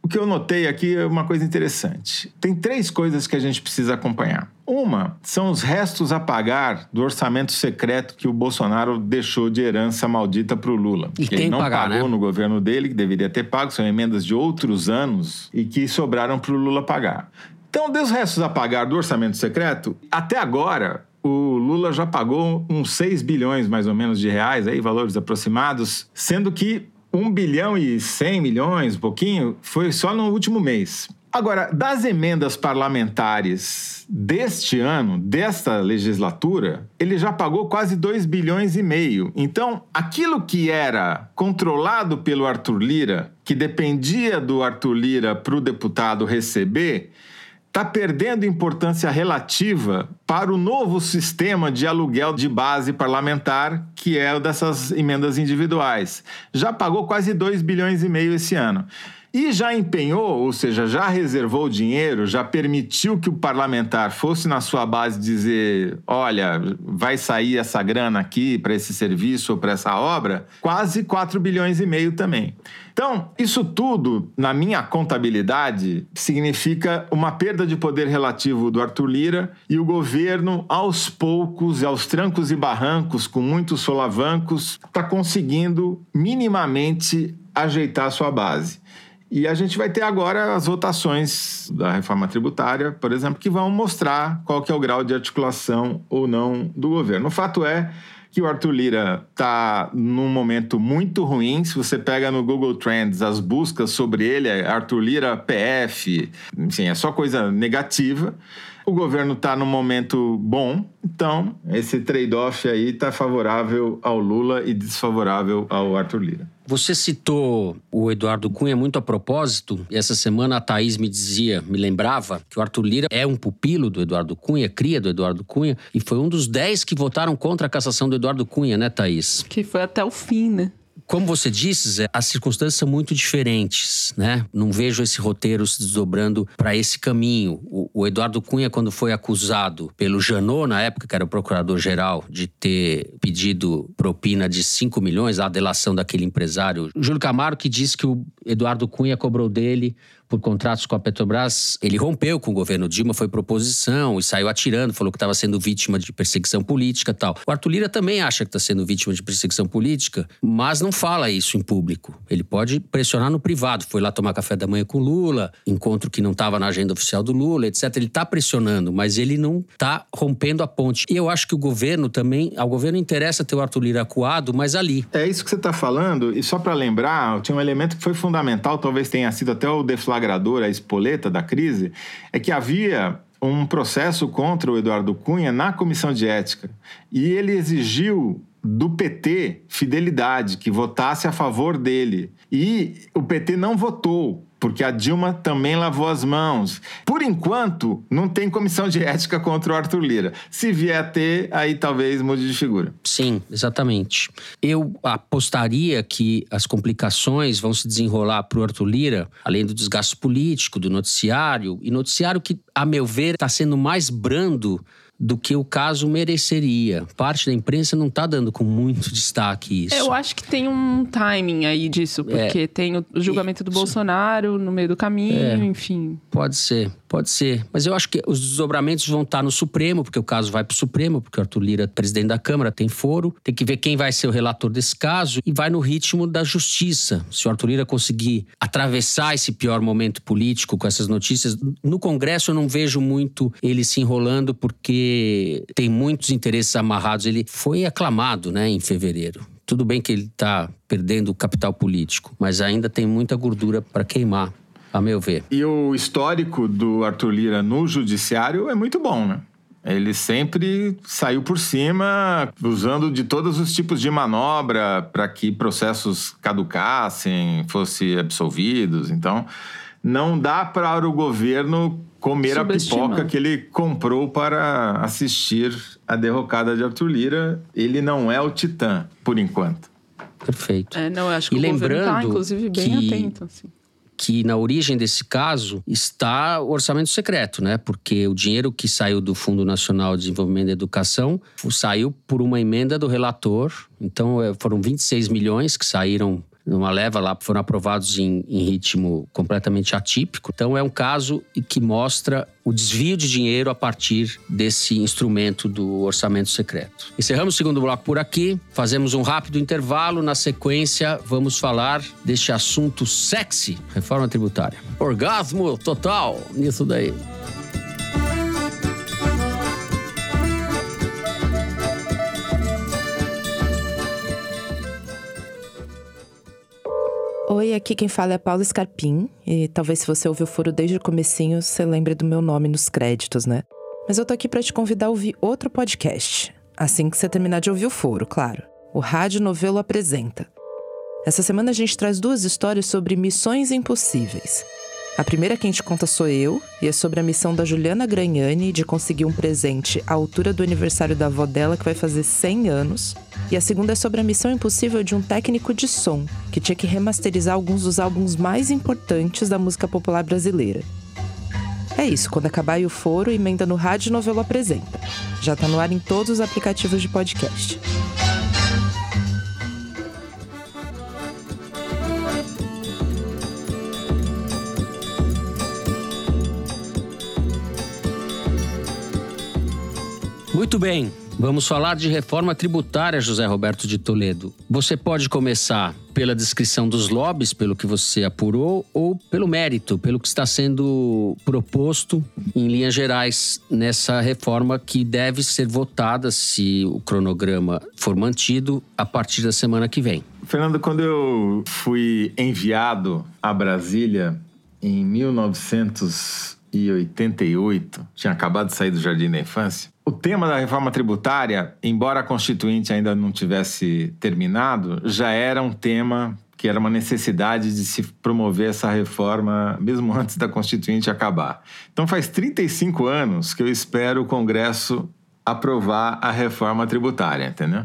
o que eu notei aqui é uma coisa interessante. Tem três coisas que a gente precisa acompanhar. Uma são os restos a pagar do orçamento secreto que o Bolsonaro deixou de herança maldita para o Lula. E que ele não pagar, pagou né? no governo dele, que deveria ter pago, são emendas de outros anos e que sobraram para o Lula pagar. Então, dos restos a pagar do orçamento secreto, até agora, o Lula já pagou uns 6 bilhões, mais ou menos, de reais, aí, valores aproximados, sendo que 1 bilhão e 100 milhões, um pouquinho, foi só no último mês. Agora, das emendas parlamentares deste ano, desta legislatura, ele já pagou quase 2 bilhões e meio. Então, aquilo que era controlado pelo Arthur Lira, que dependia do Arthur Lira para o deputado receber, está perdendo importância relativa para o novo sistema de aluguel de base parlamentar, que é o dessas emendas individuais. Já pagou quase 2 bilhões e meio esse ano. E já empenhou, ou seja, já reservou dinheiro, já permitiu que o parlamentar fosse na sua base dizer: olha, vai sair essa grana aqui para esse serviço ou para essa obra, quase 4 bilhões e meio também. Então, isso tudo, na minha contabilidade, significa uma perda de poder relativo do Arthur Lira e o governo, aos poucos e aos trancos e barrancos, com muitos solavancos, está conseguindo minimamente ajeitar a sua base. E a gente vai ter agora as votações da reforma tributária, por exemplo, que vão mostrar qual que é o grau de articulação ou não do governo. O fato é que o Arthur Lira está num momento muito ruim. Se você pega no Google Trends as buscas sobre ele, é Arthur Lira PF, enfim, é só coisa negativa. O governo está num momento bom, então esse trade-off aí está favorável ao Lula e desfavorável ao Arthur Lira. Você citou o Eduardo Cunha muito a propósito. E essa semana a Thaís me dizia, me lembrava, que o Arthur Lira é um pupilo do Eduardo Cunha, cria do Eduardo Cunha, e foi um dos dez que votaram contra a cassação do Eduardo Cunha, né, Thaís? Que foi até o fim, né? Como você disse, Zé, as circunstâncias são muito diferentes, né? Não vejo esse roteiro se desdobrando para esse caminho. O, o, Eduardo Cunha, quando foi acusado pelo Janot, na época que era o procurador-geral, de ter pedido propina de 5 milhões, a delação daquele empresário, Júlio Camargo, que disse que o Eduardo Cunha cobrou dele por contratos com a Petrobras, ele rompeu com o governo Dilma, foi proposição e saiu atirando, falou que estava sendo vítima de perseguição política tal. O Arthur Lira também acha que está sendo vítima de perseguição política, mas não fala isso em público. Ele pode pressionar no privado. Foi lá tomar café da manhã com Lula, encontro que não estava na agenda oficial do Lula, etc. Ele está pressionando, mas ele não está rompendo a ponte. E eu acho que o governo também, ao governo interessa ter o Arthur Lira acuado, mas ali. É isso que você está falando, e só para lembrar, tinha um elemento que foi fundamental, talvez tenha sido até o deflagrador, a espoleta da crise, é que havia um processo contra o Eduardo Cunha na comissão de ética. E ele exigiu do PT fidelidade, que votasse a favor dele. E o PT não votou, porque a Dilma também lavou as mãos. Por enquanto, não tem comissão de ética contra o Arthur Lira. Se vier a ter, aí talvez mude de figura. Sim, exatamente. Eu apostaria que as complicações vão se desenrolar para o Arthur Lira, além do desgaste político, do noticiário, e noticiário que, a meu ver, está sendo mais brando do que o caso mereceria. Parte da imprensa não está dando com muito destaque isso. Eu acho que tem um timing aí disso, porque é. tem o julgamento do Bolsonaro no meio do caminho, é. enfim. Pode ser, pode ser. Mas eu acho que os desdobramentos vão estar no Supremo, porque o caso vai para o Supremo, porque o Arthur Lira, presidente da Câmara, tem foro. Tem que ver quem vai ser o relator desse caso e vai no ritmo da justiça. Se o Arthur Lira conseguir atravessar esse pior momento político com essas notícias, no Congresso eu não vejo muito ele se enrolando, porque tem muitos interesses amarrados. Ele foi aclamado né, em fevereiro. Tudo bem que ele está perdendo capital político, mas ainda tem muita gordura para queimar, a meu ver. E o histórico do Arthur Lira no judiciário é muito bom, né? Ele sempre saiu por cima, usando de todos os tipos de manobra para que processos caducassem, fossem absolvidos. Então, não dá para o governo comer a pipoca que ele comprou para assistir a derrocada de Arthur Lira. Ele não é o titã, por enquanto. Perfeito. É, não, eu acho que e o lembrando governo tá, inclusive, bem que... atento. Assim que na origem desse caso está o orçamento secreto, né? Porque o dinheiro que saiu do Fundo Nacional de Desenvolvimento da Educação saiu por uma emenda do relator. Então foram 26 milhões que saíram numa leva lá, foram aprovados em, em ritmo completamente atípico. Então é um caso que mostra o desvio de dinheiro a partir desse instrumento do orçamento secreto. Encerramos o segundo bloco por aqui, fazemos um rápido intervalo. Na sequência, vamos falar deste assunto sexy, reforma tributária. Orgasmo total nisso daí. Oi, aqui quem fala é Paula Scarpim, e talvez se você ouviu o foro desde o comecinho, você lembre do meu nome nos créditos, né? Mas eu tô aqui para te convidar a ouvir outro podcast, assim que você terminar de ouvir o foro, claro. O Rádio Novelo apresenta. Essa semana a gente traz duas histórias sobre missões impossíveis. A primeira que a gente conta sou eu, e é sobre a missão da Juliana Gragnani de conseguir um presente à altura do aniversário da avó dela, que vai fazer 100 anos. E a segunda é sobre a missão impossível de um técnico de som, que tinha que remasterizar alguns dos álbuns mais importantes da música popular brasileira. É isso, quando acabar o foro, emenda no Rádio Novelo Apresenta. Já tá no ar em todos os aplicativos de podcast. Muito bem, vamos falar de reforma tributária, José Roberto de Toledo. Você pode começar pela descrição dos lobbies, pelo que você apurou, ou pelo mérito, pelo que está sendo proposto em linhas gerais nessa reforma que deve ser votada, se o cronograma for mantido, a partir da semana que vem. Fernando, quando eu fui enviado a Brasília em 1988, tinha acabado de sair do Jardim da Infância, o tema da reforma tributária, embora a Constituinte ainda não tivesse terminado, já era um tema que era uma necessidade de se promover essa reforma mesmo antes da Constituinte acabar. Então faz 35 anos que eu espero o Congresso aprovar a reforma tributária, entendeu?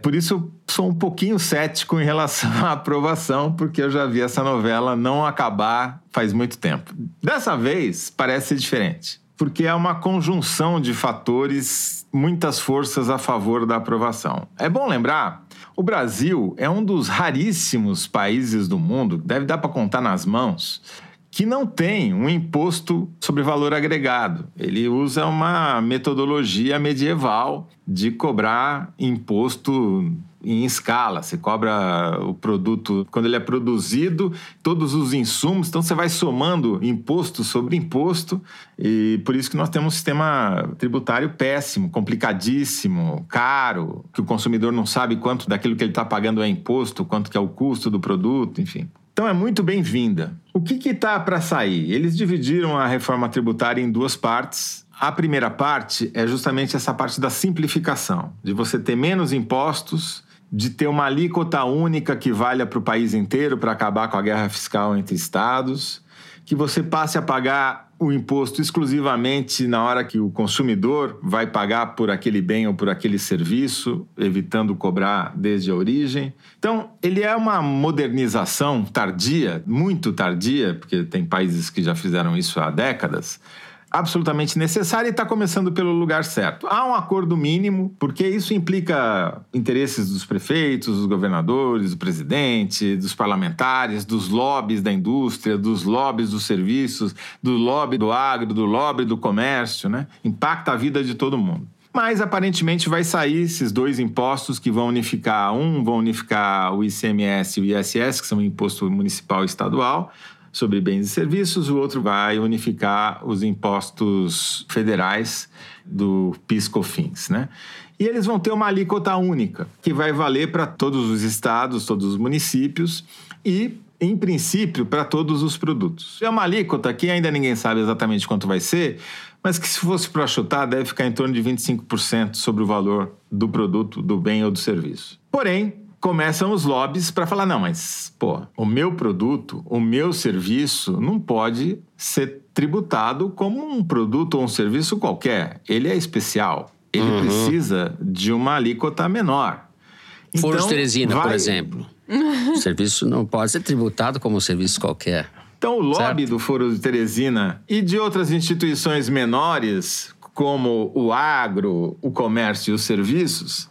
Por isso sou um pouquinho cético em relação à aprovação, porque eu já vi essa novela não acabar faz muito tempo. Dessa vez parece ser diferente porque é uma conjunção de fatores, muitas forças a favor da aprovação. É bom lembrar, o Brasil é um dos raríssimos países do mundo, deve dar para contar nas mãos, que não tem um imposto sobre valor agregado. Ele usa uma metodologia medieval de cobrar imposto em escala. Você cobra o produto quando ele é produzido, todos os insumos, então você vai somando imposto sobre imposto, e por isso que nós temos um sistema tributário péssimo, complicadíssimo, caro, que o consumidor não sabe quanto daquilo que ele está pagando é imposto, quanto que é o custo do produto, enfim. Então é muito bem-vinda. O que está para sair? Eles dividiram a reforma tributária em duas partes. A primeira parte é justamente essa parte da simplificação, de você ter menos impostos de ter uma alíquota única que valha para o país inteiro para acabar com a guerra fiscal entre estados, que você passe a pagar o imposto exclusivamente na hora que o consumidor vai pagar por aquele bem ou por aquele serviço, evitando cobrar desde a origem. Então, ele é uma modernização tardia, muito tardia, porque tem países que já fizeram isso há décadas absolutamente necessária e está começando pelo lugar certo. Há um acordo mínimo, porque isso implica interesses dos prefeitos, dos governadores, do presidente, dos parlamentares, dos lobbies da indústria, dos lobbies dos serviços, do lobby do agro, do lobby do comércio, né? Impacta a vida de todo mundo. Mas aparentemente vai sair esses dois impostos que vão unificar. Um vão unificar o ICMS e o ISS, que são o imposto municipal e estadual sobre bens e serviços, o outro vai unificar os impostos federais do PIS/COFINS, né? E eles vão ter uma alíquota única, que vai valer para todos os estados, todos os municípios e em princípio, para todos os produtos. É uma alíquota que ainda ninguém sabe exatamente quanto vai ser, mas que se fosse para chutar, deve ficar em torno de 25% sobre o valor do produto, do bem ou do serviço. Porém, começam os lobbies para falar: não, mas, pô, o meu produto, o meu serviço não pode ser tributado como um produto ou um serviço qualquer. Ele é especial. Ele uhum. precisa de uma alíquota menor. Foro então, Teresina, vai... por exemplo. o serviço não pode ser tributado como um serviço qualquer. Então, o lobby certo? do Foro de Teresina e de outras instituições menores, como o agro, o comércio e os serviços,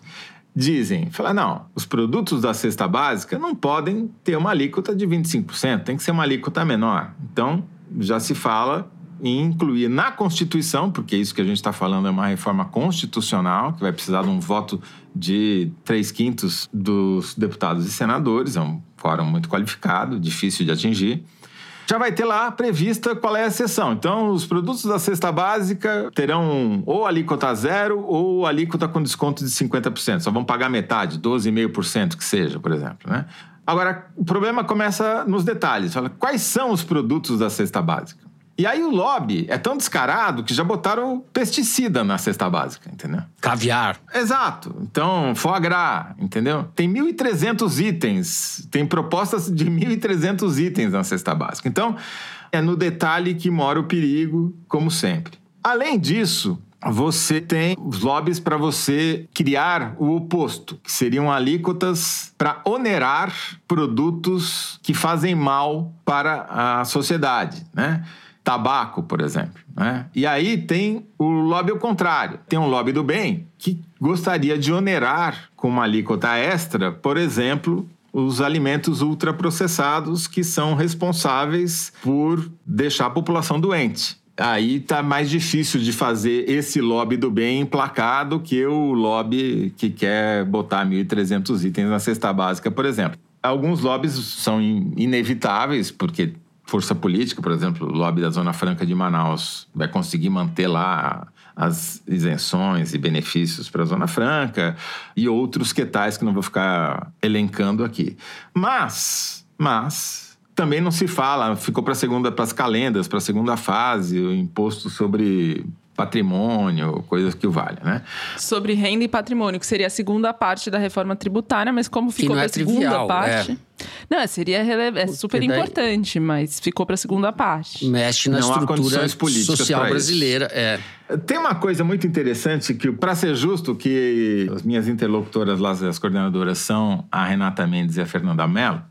dizem, fala não, os produtos da cesta básica não podem ter uma alíquota de 25%, tem que ser uma alíquota menor. Então, já se fala em incluir na Constituição, porque isso que a gente está falando é uma reforma constitucional, que vai precisar de um voto de três quintos dos deputados e senadores, é um fórum muito qualificado, difícil de atingir já vai ter lá prevista qual é a exceção. Então, os produtos da cesta básica terão ou alíquota zero ou alíquota com desconto de 50%. Só vão pagar metade, 12,5% que seja, por exemplo. Né? Agora, o problema começa nos detalhes. Quais são os produtos da cesta básica? E aí o lobby é tão descarado que já botaram pesticida na cesta básica, entendeu? Caviar. Exato. Então, foie gras, entendeu? Tem 1.300 itens, tem propostas de 1.300 itens na cesta básica. Então, é no detalhe que mora o perigo, como sempre. Além disso, você tem os lobbies para você criar o oposto, que seriam alíquotas para onerar produtos que fazem mal para a sociedade, né? Tabaco, por exemplo. Né? E aí tem o lobby ao contrário. Tem um lobby do bem que gostaria de onerar com uma alíquota extra, por exemplo, os alimentos ultraprocessados que são responsáveis por deixar a população doente. Aí tá mais difícil de fazer esse lobby do bem emplacado que o lobby que quer botar 1.300 itens na cesta básica, por exemplo. Alguns lobbies são inevitáveis, porque força política, por exemplo, o lobby da Zona Franca de Manaus vai conseguir manter lá as isenções e benefícios para a Zona Franca e outros que tais que não vou ficar elencando aqui. Mas, mas também não se fala, ficou para segunda para as calendas, para a segunda fase, o imposto sobre patrimônio, coisas que o vale, né? Sobre renda e patrimônio, que seria a segunda parte da reforma tributária, mas como ficou para a é segunda trivial, parte. é. Não, seria rele... é super daí- importante, mas ficou para a segunda parte. Mexe na Não há estrutura condições políticas social brasileira. É. Tem uma coisa muito interessante que, para ser justo, que as minhas interlocutoras lá, as coordenadoras, são a Renata Mendes e a Fernanda Mello.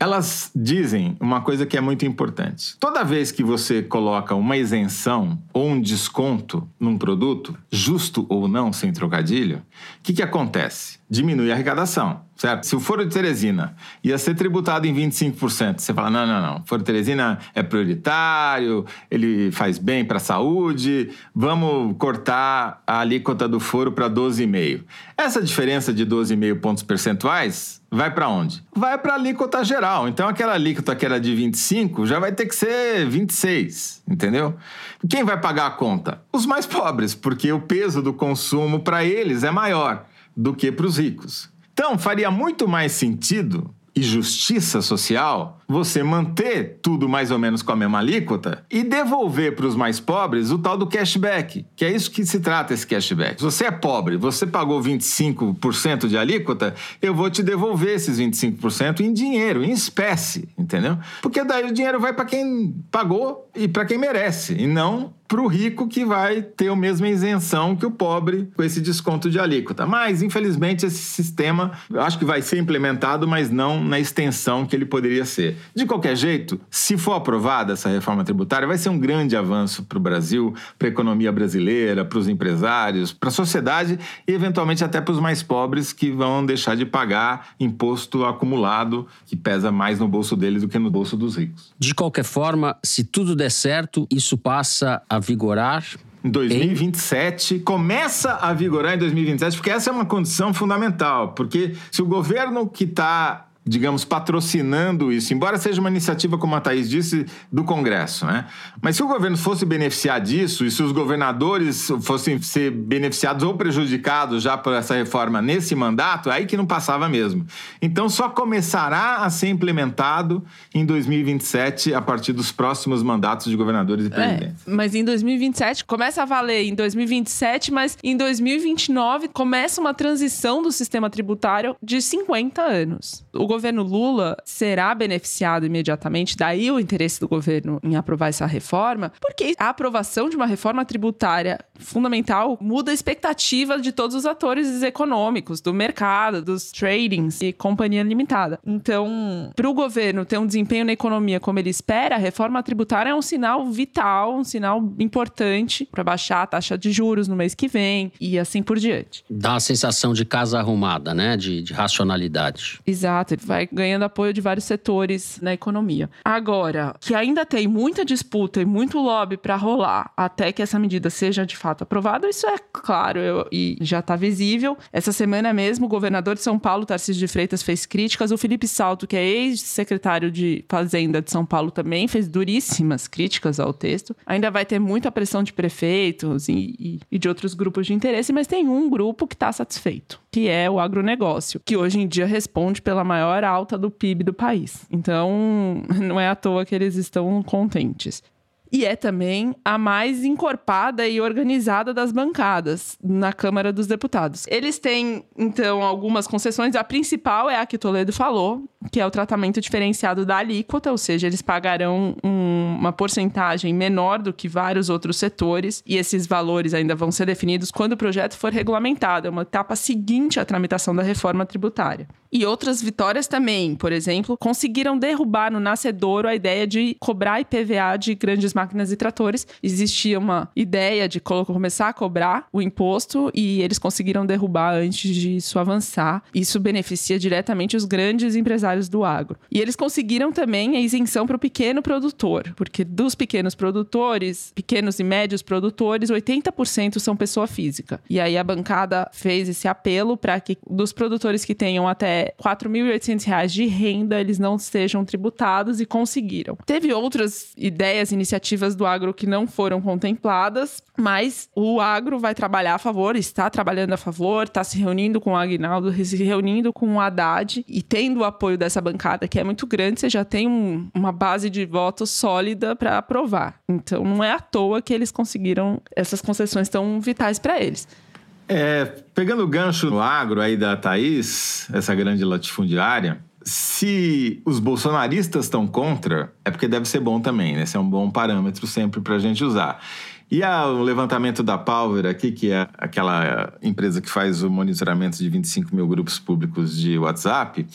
Elas dizem uma coisa que é muito importante. Toda vez que você coloca uma isenção ou um desconto num produto, justo ou não, sem trocadilho, o que, que acontece? Diminui a arrecadação, certo? Se o foro de Teresina ia ser tributado em 25%, você fala: não, não, não, o foro de Teresina é prioritário, ele faz bem para a saúde, vamos cortar a alíquota do foro para 12,5%. Essa diferença de 12,5 pontos percentuais vai para onde? Vai para a alíquota geral. Então, aquela alíquota que era de 25 já vai ter que ser 26, entendeu? Quem vai pagar a conta? Os mais pobres, porque o peso do consumo para eles é maior do que para os ricos. Então, faria muito mais sentido e justiça social você manter tudo mais ou menos com a mesma alíquota e devolver para os mais pobres o tal do cashback, que é isso que se trata esse cashback. Se você é pobre, você pagou 25% de alíquota, eu vou te devolver esses 25% em dinheiro, em espécie, entendeu? Porque daí o dinheiro vai para quem pagou e para quem merece, e não para o rico que vai ter a mesma isenção que o pobre com esse desconto de alíquota. Mas, infelizmente, esse sistema acho que vai ser implementado, mas não na extensão que ele poderia ser. De qualquer jeito, se for aprovada essa reforma tributária, vai ser um grande avanço para o Brasil, para a economia brasileira, para os empresários, para a sociedade e, eventualmente, até para os mais pobres que vão deixar de pagar imposto acumulado que pesa mais no bolso deles do que no bolso dos ricos. De qualquer forma, se tudo der certo, isso passa a vigorar. Em 2027, começa a vigorar em 2027, porque essa é uma condição fundamental. Porque se o governo que está digamos, patrocinando isso, embora seja uma iniciativa, como a Thaís disse, do Congresso, né? Mas se o governo fosse beneficiar disso e se os governadores fossem ser beneficiados ou prejudicados já por essa reforma nesse mandato, aí que não passava mesmo. Então só começará a ser implementado em 2027 a partir dos próximos mandatos de governadores e É, presidentes. mas em 2027 começa a valer em 2027, mas em 2029 começa uma transição do sistema tributário de 50 anos. O governo Lula será beneficiado imediatamente, daí o interesse do governo em aprovar essa reforma, porque a aprovação de uma reforma tributária fundamental muda a expectativa de todos os atores econômicos, do mercado, dos tradings e companhia limitada. Então, para o governo ter um desempenho na economia como ele espera, a reforma tributária é um sinal vital, um sinal importante para baixar a taxa de juros no mês que vem e assim por diante. Dá uma sensação de casa arrumada, né? De, de racionalidade. Exato, vai ganhando apoio de vários setores na economia. Agora, que ainda tem muita disputa e muito lobby para rolar até que essa medida seja de fato aprovada, isso é claro eu, e já está visível. Essa semana mesmo, o governador de São Paulo, Tarcísio de Freitas, fez críticas. O Felipe Salto, que é ex-secretário de Fazenda de São Paulo, também fez duríssimas críticas ao texto. Ainda vai ter muita pressão de prefeitos e, e, e de outros grupos de interesse, mas tem um grupo que está satisfeito, que é o agronegócio, que hoje em dia responde pela maior alta do PIB do país. Então, não é à toa que eles estão contentes e é também a mais encorpada e organizada das bancadas na Câmara dos Deputados. Eles têm, então, algumas concessões. A principal é a que Toledo falou, que é o tratamento diferenciado da alíquota, ou seja, eles pagarão um, uma porcentagem menor do que vários outros setores, e esses valores ainda vão ser definidos quando o projeto for regulamentado. É uma etapa seguinte à tramitação da reforma tributária. E outras vitórias também, por exemplo, conseguiram derrubar no nascedouro a ideia de cobrar IPVA de grandes máquinas e tratores. Existia uma ideia de começar a cobrar o imposto e eles conseguiram derrubar antes disso avançar. Isso beneficia diretamente os grandes empresários do agro. E eles conseguiram também a isenção para o pequeno produtor, porque dos pequenos produtores, pequenos e médios produtores, 80% são pessoa física. E aí a bancada fez esse apelo para que dos produtores que tenham até R$ 4.800 de renda eles não sejam tributados e conseguiram. Teve outras ideias, iniciativas do agro que não foram contempladas, mas o agro vai trabalhar a favor, está trabalhando a favor, está se reunindo com o Agnaldo, se reunindo com o Haddad e tendo o apoio dessa bancada que é muito grande, você já tem um, uma base de votos sólida para aprovar. Então não é à toa que eles conseguiram essas concessões tão vitais para eles. É, pegando o gancho no agro aí da Thaís, essa grande latifundiária, se os bolsonaristas estão contra, é porque deve ser bom também, né? Esse é um bom parâmetro sempre para a gente usar. E o levantamento da Palver aqui, que é aquela empresa que faz o monitoramento de 25 mil grupos públicos de WhatsApp,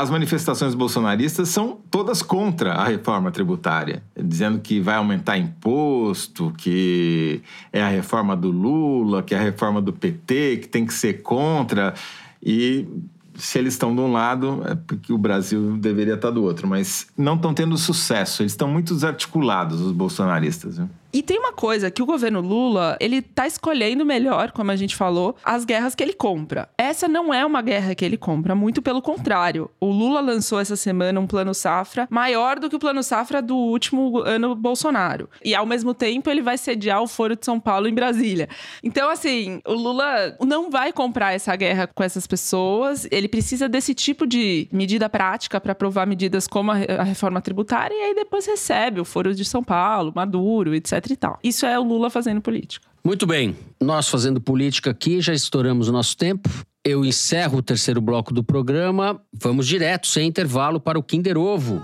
as manifestações bolsonaristas são todas contra a reforma tributária, dizendo que vai aumentar imposto, que é a reforma do Lula, que é a reforma do PT, que tem que ser contra. E se eles estão de um lado, é porque o Brasil deveria estar do outro. Mas não estão tendo sucesso, eles estão muito desarticulados, os bolsonaristas. Viu? E tem uma coisa que o governo Lula, ele tá escolhendo melhor, como a gente falou, as guerras que ele compra. Essa não é uma guerra que ele compra, muito pelo contrário. O Lula lançou essa semana um plano safra maior do que o plano safra do último ano Bolsonaro. E ao mesmo tempo ele vai sediar o Foro de São Paulo em Brasília. Então, assim, o Lula não vai comprar essa guerra com essas pessoas. Ele precisa desse tipo de medida prática para aprovar medidas como a reforma tributária e aí depois recebe o Foro de São Paulo, Maduro, etc e tal. Isso é o Lula fazendo política. Muito bem, nós fazendo política aqui, já estouramos o nosso tempo. Eu encerro o terceiro bloco do programa. Vamos direto, sem intervalo, para o Kinder Ovo.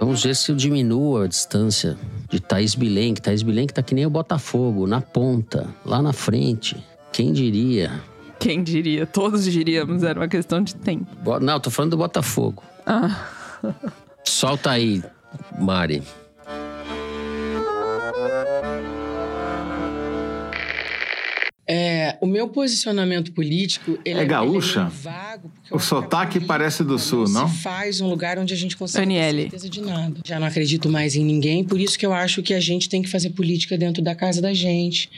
Vamos ver se eu diminuo a distância de Thaís Bilenque. Thaís Bilenque tá que nem o Botafogo, na ponta, lá na frente. Quem diria? Quem diria? Todos diríamos, era uma questão de tempo. Não, tô falando do Botafogo. Ah. Solta aí, Mari. É, o meu posicionamento político ele é, é gaúcha. Ele é vago, o sotaque parece do sul, não? Se faz um lugar onde a gente consegue ter certeza de nada. Já não acredito mais em ninguém, por isso que eu acho que a gente tem que fazer política dentro da casa da gente,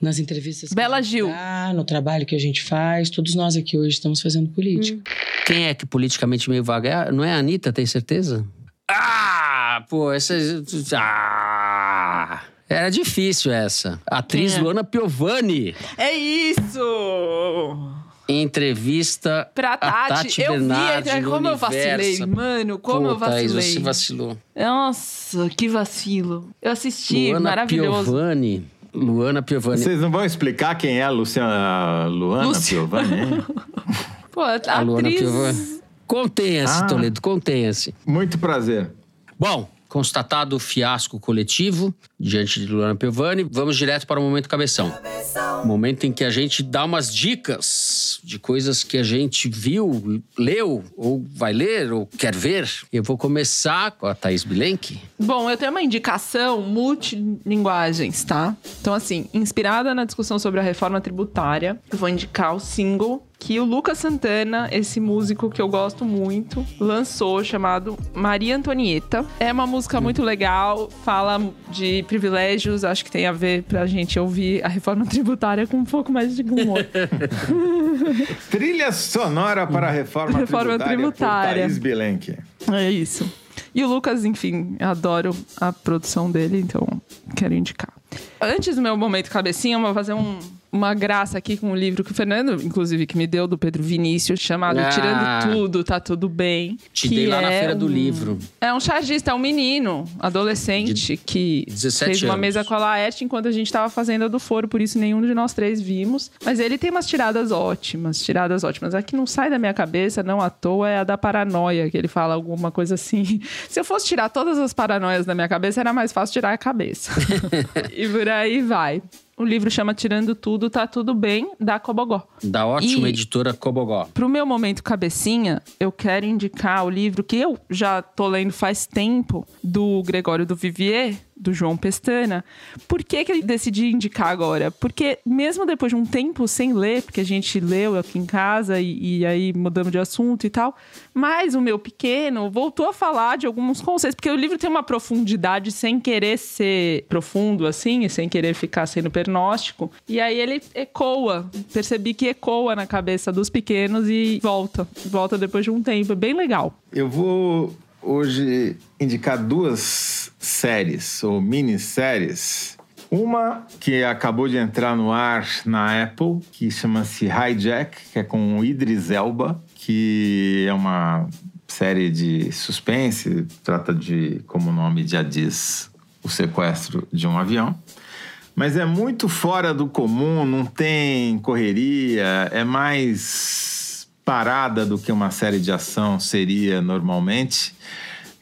nas entrevistas. Bela Gil. Dá, no trabalho que a gente faz, todos nós aqui hoje estamos fazendo política. Hum. Quem é que politicamente meio vago? É, não é a Anitta, tem certeza? Ah, pô, essa. Ah! Era difícil essa. Atriz é. Luana Piovani. É isso! Entrevista pra Tati. Tati eu Bernardi vi, como eu vacilei, mano, como Pô, eu vacilei. Thaís, você vacilou. Nossa, que vacilo. Eu assisti, Luana maravilhoso. Piovani. Luana Piovani. Vocês não vão explicar quem é a Luciana, Luana Luciana. Piovani? Pô, a, a atriz... Piovani. Contenha-se, Ah. Toledo, contenha-se. Muito prazer. Bom, constatado o fiasco coletivo diante de Luana Piovani, vamos direto para o momento cabeção. Momento em que a gente dá umas dicas de coisas que a gente viu, leu, ou vai ler, ou quer ver. Eu vou começar com a Thaís Bilenque. Bom, eu tenho uma indicação multilinguagens, tá? Então, assim, inspirada na discussão sobre a reforma tributária, eu vou indicar o single que o Lucas Santana, esse músico que eu gosto muito, lançou chamado Maria Antonieta. É uma música muito legal, fala de privilégios, acho que tem a ver pra gente ouvir a reforma tributária com um pouco mais de humor. Trilha sonora para a reforma, Reforma tributária, tributária. por Thaís Bilenque. É isso. E o Lucas, enfim, adoro a produção dele, então quero indicar. Antes do meu momento cabecinha, eu vou fazer um- uma graça aqui com um livro que o Fernando, inclusive, que me deu, do Pedro Vinícius, chamado Ah. Tirando Tudo, Tá Tudo Bem. Te que dei lá na é Feira do um- Livro. É um chargista, é um menino, adolescente, que 17 fez uma anos. mesa com a Laerte enquanto a gente tava fazendo a do foro, por isso nenhum de nós três vimos. Mas ele tem umas tiradas ótimas, tiradas ótimas. A que não sai da minha cabeça, não à toa, é a da paranoia, que ele fala alguma coisa assim. Se eu fosse tirar todas as paranoias da minha cabeça, era mais fácil tirar a cabeça. e por aí vai. O livro chama Tirando Tudo, Tá Tudo Bem, da Cobogó. Da ótima E- editora Cobogó. Pro meu momento cabecinha, eu quero indicar o livro que eu já tô lendo faz tempo, do Gregório do Vivier, do João Pestana. Por que, que eu decidi indicar agora? Porque mesmo depois de um tempo sem ler, porque a gente leu aqui em casa e, e aí mudamos de assunto e tal, mas o meu pequeno voltou a falar de alguns conceitos, porque o livro tem uma profundidade sem querer ser profundo assim, e sem querer ficar sendo pernóstico. E aí ele ecoa, percebi que ecoa na cabeça dos pequenos e volta, volta depois de um tempo, é bem legal. Eu vou hoje indicar duas séries ou minisséries. Uma que acabou de entrar no ar na Apple, que chama-se Hijack, que é com o Idris Elba, que é uma série de suspense, trata de, como o nome já diz, o sequestro de um avião. Mas é muito fora do comum, não tem correria, é mais parada do que uma série de ação seria normalmente.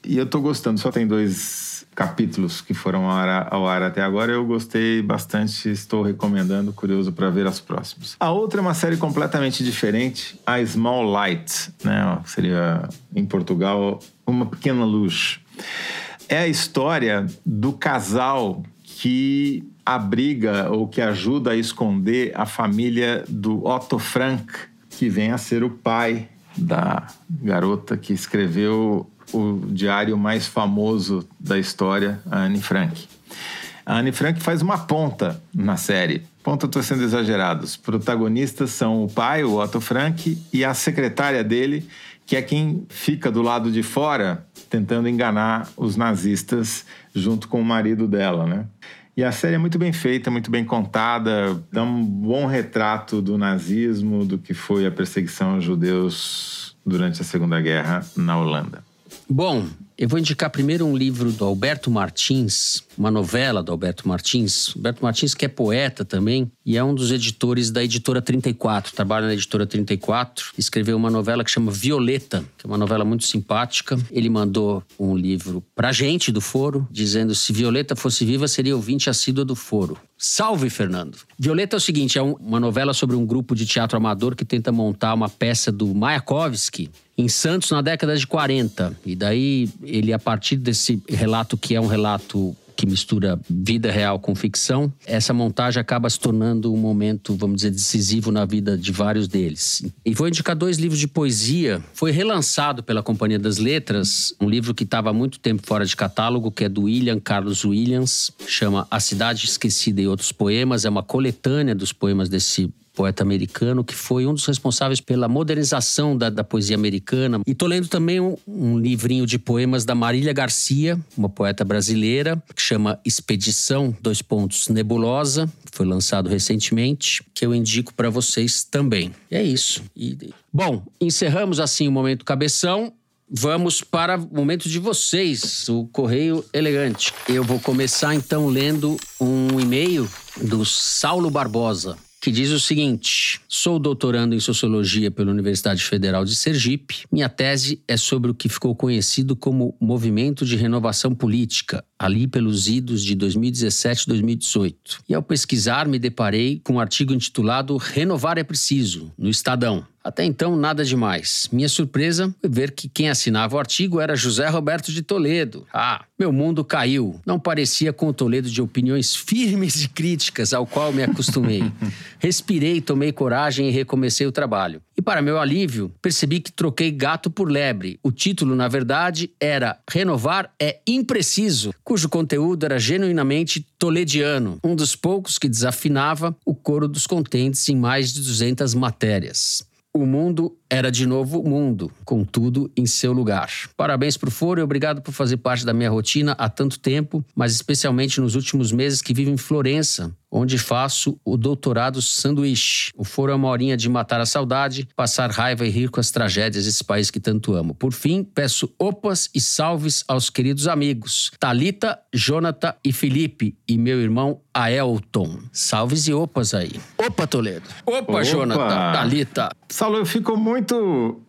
E eu tô gostando, só tem dois capítulos que foram ao ar, ao ar até agora. Eu gostei bastante, estou recomendando, curioso para ver as próximas. A outra é uma série completamente diferente, a Small Light, né? Seria em Portugal uma pequena luz. É a história do casal que abriga ou que ajuda a esconder a família do Otto Frank, que vem a ser o pai da garota que escreveu o diário mais famoso da história, Anne Frank. A Anne Frank faz uma ponta na série. Ponta estou sendo exagerado. Os protagonistas são o pai, o Otto Frank, e a secretária dele, que é quem fica do lado de fora tentando enganar os nazistas junto com o marido dela, né? E a série é muito bem feita, muito bem contada, dá um bom retrato do nazismo, do que foi a perseguição aos judeus durante a Segunda Guerra na Holanda. Bom, eu vou indicar primeiro um livro do Alberto Martins, uma novela do Alberto Martins. Alberto Martins, que é poeta também, e é um dos editores da editora 34, trabalha na editora 34. Escreveu uma novela que chama Violeta, que é uma novela muito simpática. Ele mandou um livro pra gente do Foro, dizendo: se Violeta fosse viva, seria ouvinte assídua do Foro. Salve, Fernando! Violeta é o seguinte: é um- uma novela sobre um grupo de teatro amador que tenta montar uma peça do Mayakovsky em Santos na década de 40. E daí ele, a partir desse relato que é um relato que mistura vida real com ficção, essa montagem acaba se tornando um momento, vamos dizer, decisivo na vida de vários deles. E vou indicar dois livros de poesia. Foi relançado pela Companhia das Letras, um livro que estava há muito tempo fora de catálogo, que é do William Carlos Williams, chama A Cidade Esquecida e Outros Poemas. É uma coletânea dos poemas desse poeta americano, que foi um dos responsáveis pela modernização da, da poesia americana. E tô lendo também um, um livrinho de poemas da Marília Garcia, uma poeta brasileira, que chama Expedição, dois pontos, Nebulosa, foi lançado recentemente, que eu indico para vocês também. E é isso. E, bom, encerramos assim o Momento Cabeção. Vamos para o momento de vocês, o Correio Elegante. Eu vou começar então lendo um e-mail do Saulo Barbosa. Que diz o seguinte: Sou doutorando em sociologia pela Universidade Federal de Sergipe. Minha tese é sobre o que ficou conhecido como movimento de renovação política, ali pelos idos de 2017 e 2018. E ao pesquisar, me deparei com um artigo intitulado Renovar é Preciso, no Estadão. Até então, nada demais. Minha surpresa foi ver que quem assinava o artigo era José Roberto de Toledo. Ah, meu mundo caiu. Não parecia com o Toledo de opiniões firmes e críticas ao qual me acostumei. Respirei, tomei coragem e recomecei o trabalho. E para meu alívio, percebi que troquei gato por lebre. O título, na verdade, era Renovar é Impreciso, cujo conteúdo era genuinamente tolediano, um dos poucos que desafinava o coro dos contentes em mais de 200 matérias. O mundo era de novo mundo, com tudo em seu lugar. Parabéns pro Foro e obrigado por fazer parte da minha rotina há tanto tempo, mas especialmente nos últimos meses que vivo em Florença, onde faço o doutorado sanduíche. O Foro é uma horinha de matar a saudade, passar raiva e rir com as tragédias desse país que tanto amo. Por fim, peço opas e salves aos queridos amigos Talita, Jonathan e Felipe e meu irmão Aelton. Salves e opas aí. Opa, Toledo. Opa, Opa. Jonathan, Talita. Saulo, eu fico muito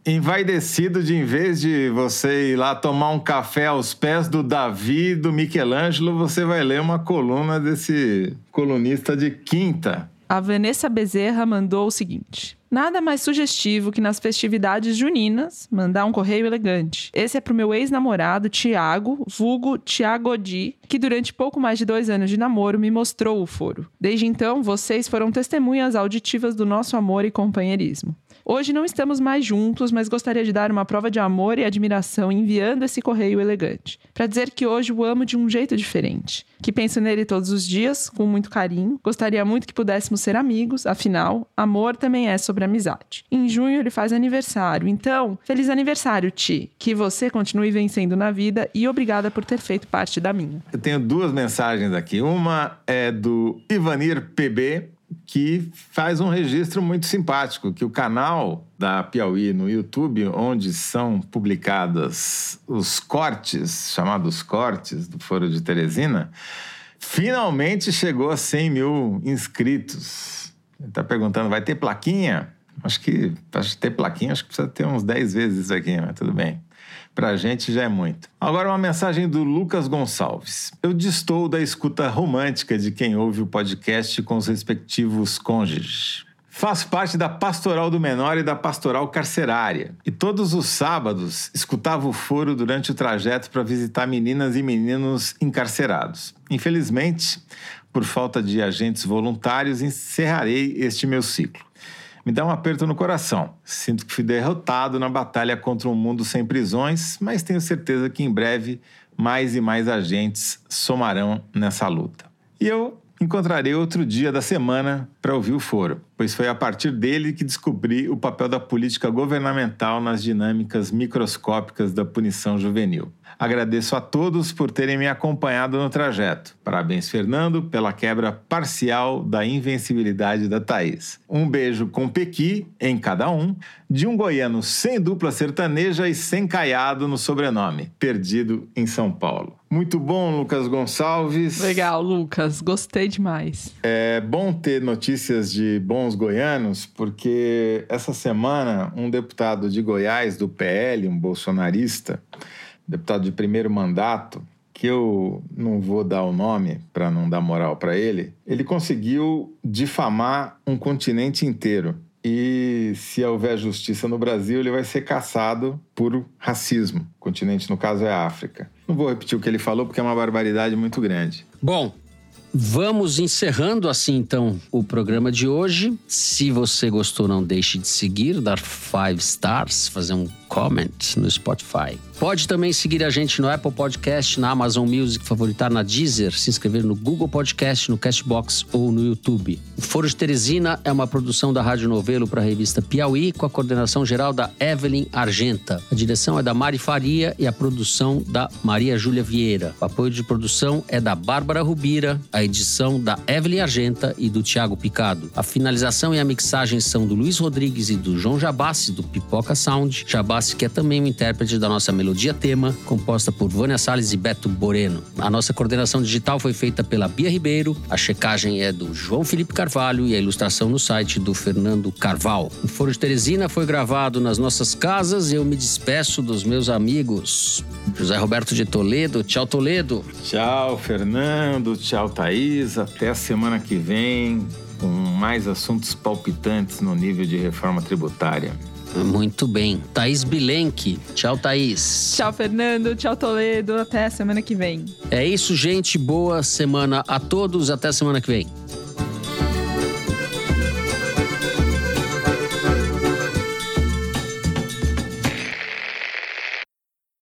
envaidecido de, em vez de você ir lá tomar um café aos pés do Davi, do Michelangelo, você vai ler uma coluna desse colunista de quinta. A Vanessa Bezerra mandou o seguinte. Nada mais sugestivo que nas festividades juninas mandar um correio elegante. Esse é pro meu ex-namorado, Tiago, vulgo Tiago Di, que durante pouco mais de dois anos de namoro me mostrou o foro. Desde então, vocês foram testemunhas auditivas do nosso amor e companheirismo. Hoje não estamos mais juntos, mas gostaria de dar uma prova de amor e admiração enviando esse correio elegante, para dizer que hoje o amo de um jeito diferente, que penso nele todos os dias, com muito carinho. Gostaria muito que pudéssemos ser amigos, afinal, amor também é sobre amizade. Em junho ele faz aniversário, então, feliz aniversário, Ti. Que você continue vencendo na vida e obrigada por ter feito parte da minha. Eu tenho duas mensagens aqui. Uma é do Ivanir PB, que faz um registro muito simpático, que o canal da Piauí no YouTube, onde são publicadas os cortes, chamados cortes do Foro de Teresina, finalmente chegou a 100 mil inscritos. Ele está perguntando, vai ter plaquinha? Acho que para ter plaquinha, acho que precisa ter uns 10 vezes isso aqui, mas tudo bem. Para a gente já é muito. Agora, uma mensagem do Lucas Gonçalves. Eu distou da escuta romântica de quem ouve o podcast com os respectivos cônjuges. Faço parte da Pastoral do Menor e da Pastoral Carcerária. E todos os sábados escutava o foro durante o trajeto para visitar meninas e meninos encarcerados. Infelizmente, por falta de agentes voluntários, encerrarei este meu ciclo me dá um aperto no coração. Sinto que fui derrotado na batalha contra um mundo sem prisões, mas tenho certeza que em breve mais e mais agentes somarão nessa luta. E eu encontrarei outro dia da semana para ouvir o foro, pois foi a partir dele que descobri o papel da política governamental nas dinâmicas microscópicas da punição juvenil. Agradeço a todos por terem me acompanhado no trajeto. Parabéns, Fernando, pela quebra parcial da invencibilidade da Thaís. Um beijo com pequi em cada um, de um goiano sem dupla sertaneja e sem caiado no sobrenome, perdido em São Paulo. Muito bom, Lucas Gonçalves. Legal, Lucas. Gostei demais. É bom ter notícias de bons goianos, porque essa semana um deputado de Goiás, do PL, um bolsonarista, deputado de primeiro mandato, que eu não vou dar o nome para não dar moral para ele, ele conseguiu difamar um continente inteiro. E se houver justiça no Brasil, ele vai ser caçado por racismo. O continente, no caso, é a África. Não vou repetir o que ele falou porque é uma barbaridade muito grande. Bom, Vamos encerrando assim então o programa de hoje. Se você gostou, não deixe de seguir, dar five stars, fazer um comment no Spotify. Pode também seguir a gente no Apple Podcast, na Amazon Music, favoritar na Deezer, se inscrever no Google Podcast, no Castbox ou no YouTube. O Foro de Teresina é uma produção da Rádio Novelo para a revista Piauí, com a coordenação geral da Evelyn Argenta. A direção é da Mari Faria e a produção da Maria Júlia Vieira. O apoio de produção é da Bárbara Rubira, a edição da Evelyn Argenta e do Tiago Picado. A finalização e a mixagem são do Luiz Rodrigues e do João Jabassi, do Pipoca Sound. Jabassi Galassi, que é também o intérprete da nossa melodia tema, composta por Vânia Salles e Beto Boreno. A nossa coordenação digital foi feita pela Bia Ribeiro, a checagem é do João Felipe Carvalho e a ilustração no site do Fernando Carval. O Foro de Teresina foi gravado nas nossas casas e eu me despeço dos meus amigos. José Roberto de Toledo, tchau Toledo. Tchau Fernando, tchau Thaís, até a semana que vem com mais assuntos palpitantes no nível de reforma tributária. Muito bem. Thaís Bilenque. Tchau, Thaís. Tchau, Fernando. Tchau, Toledo. Até semana que vem. É isso, gente. Boa semana a todos. Até semana que vem.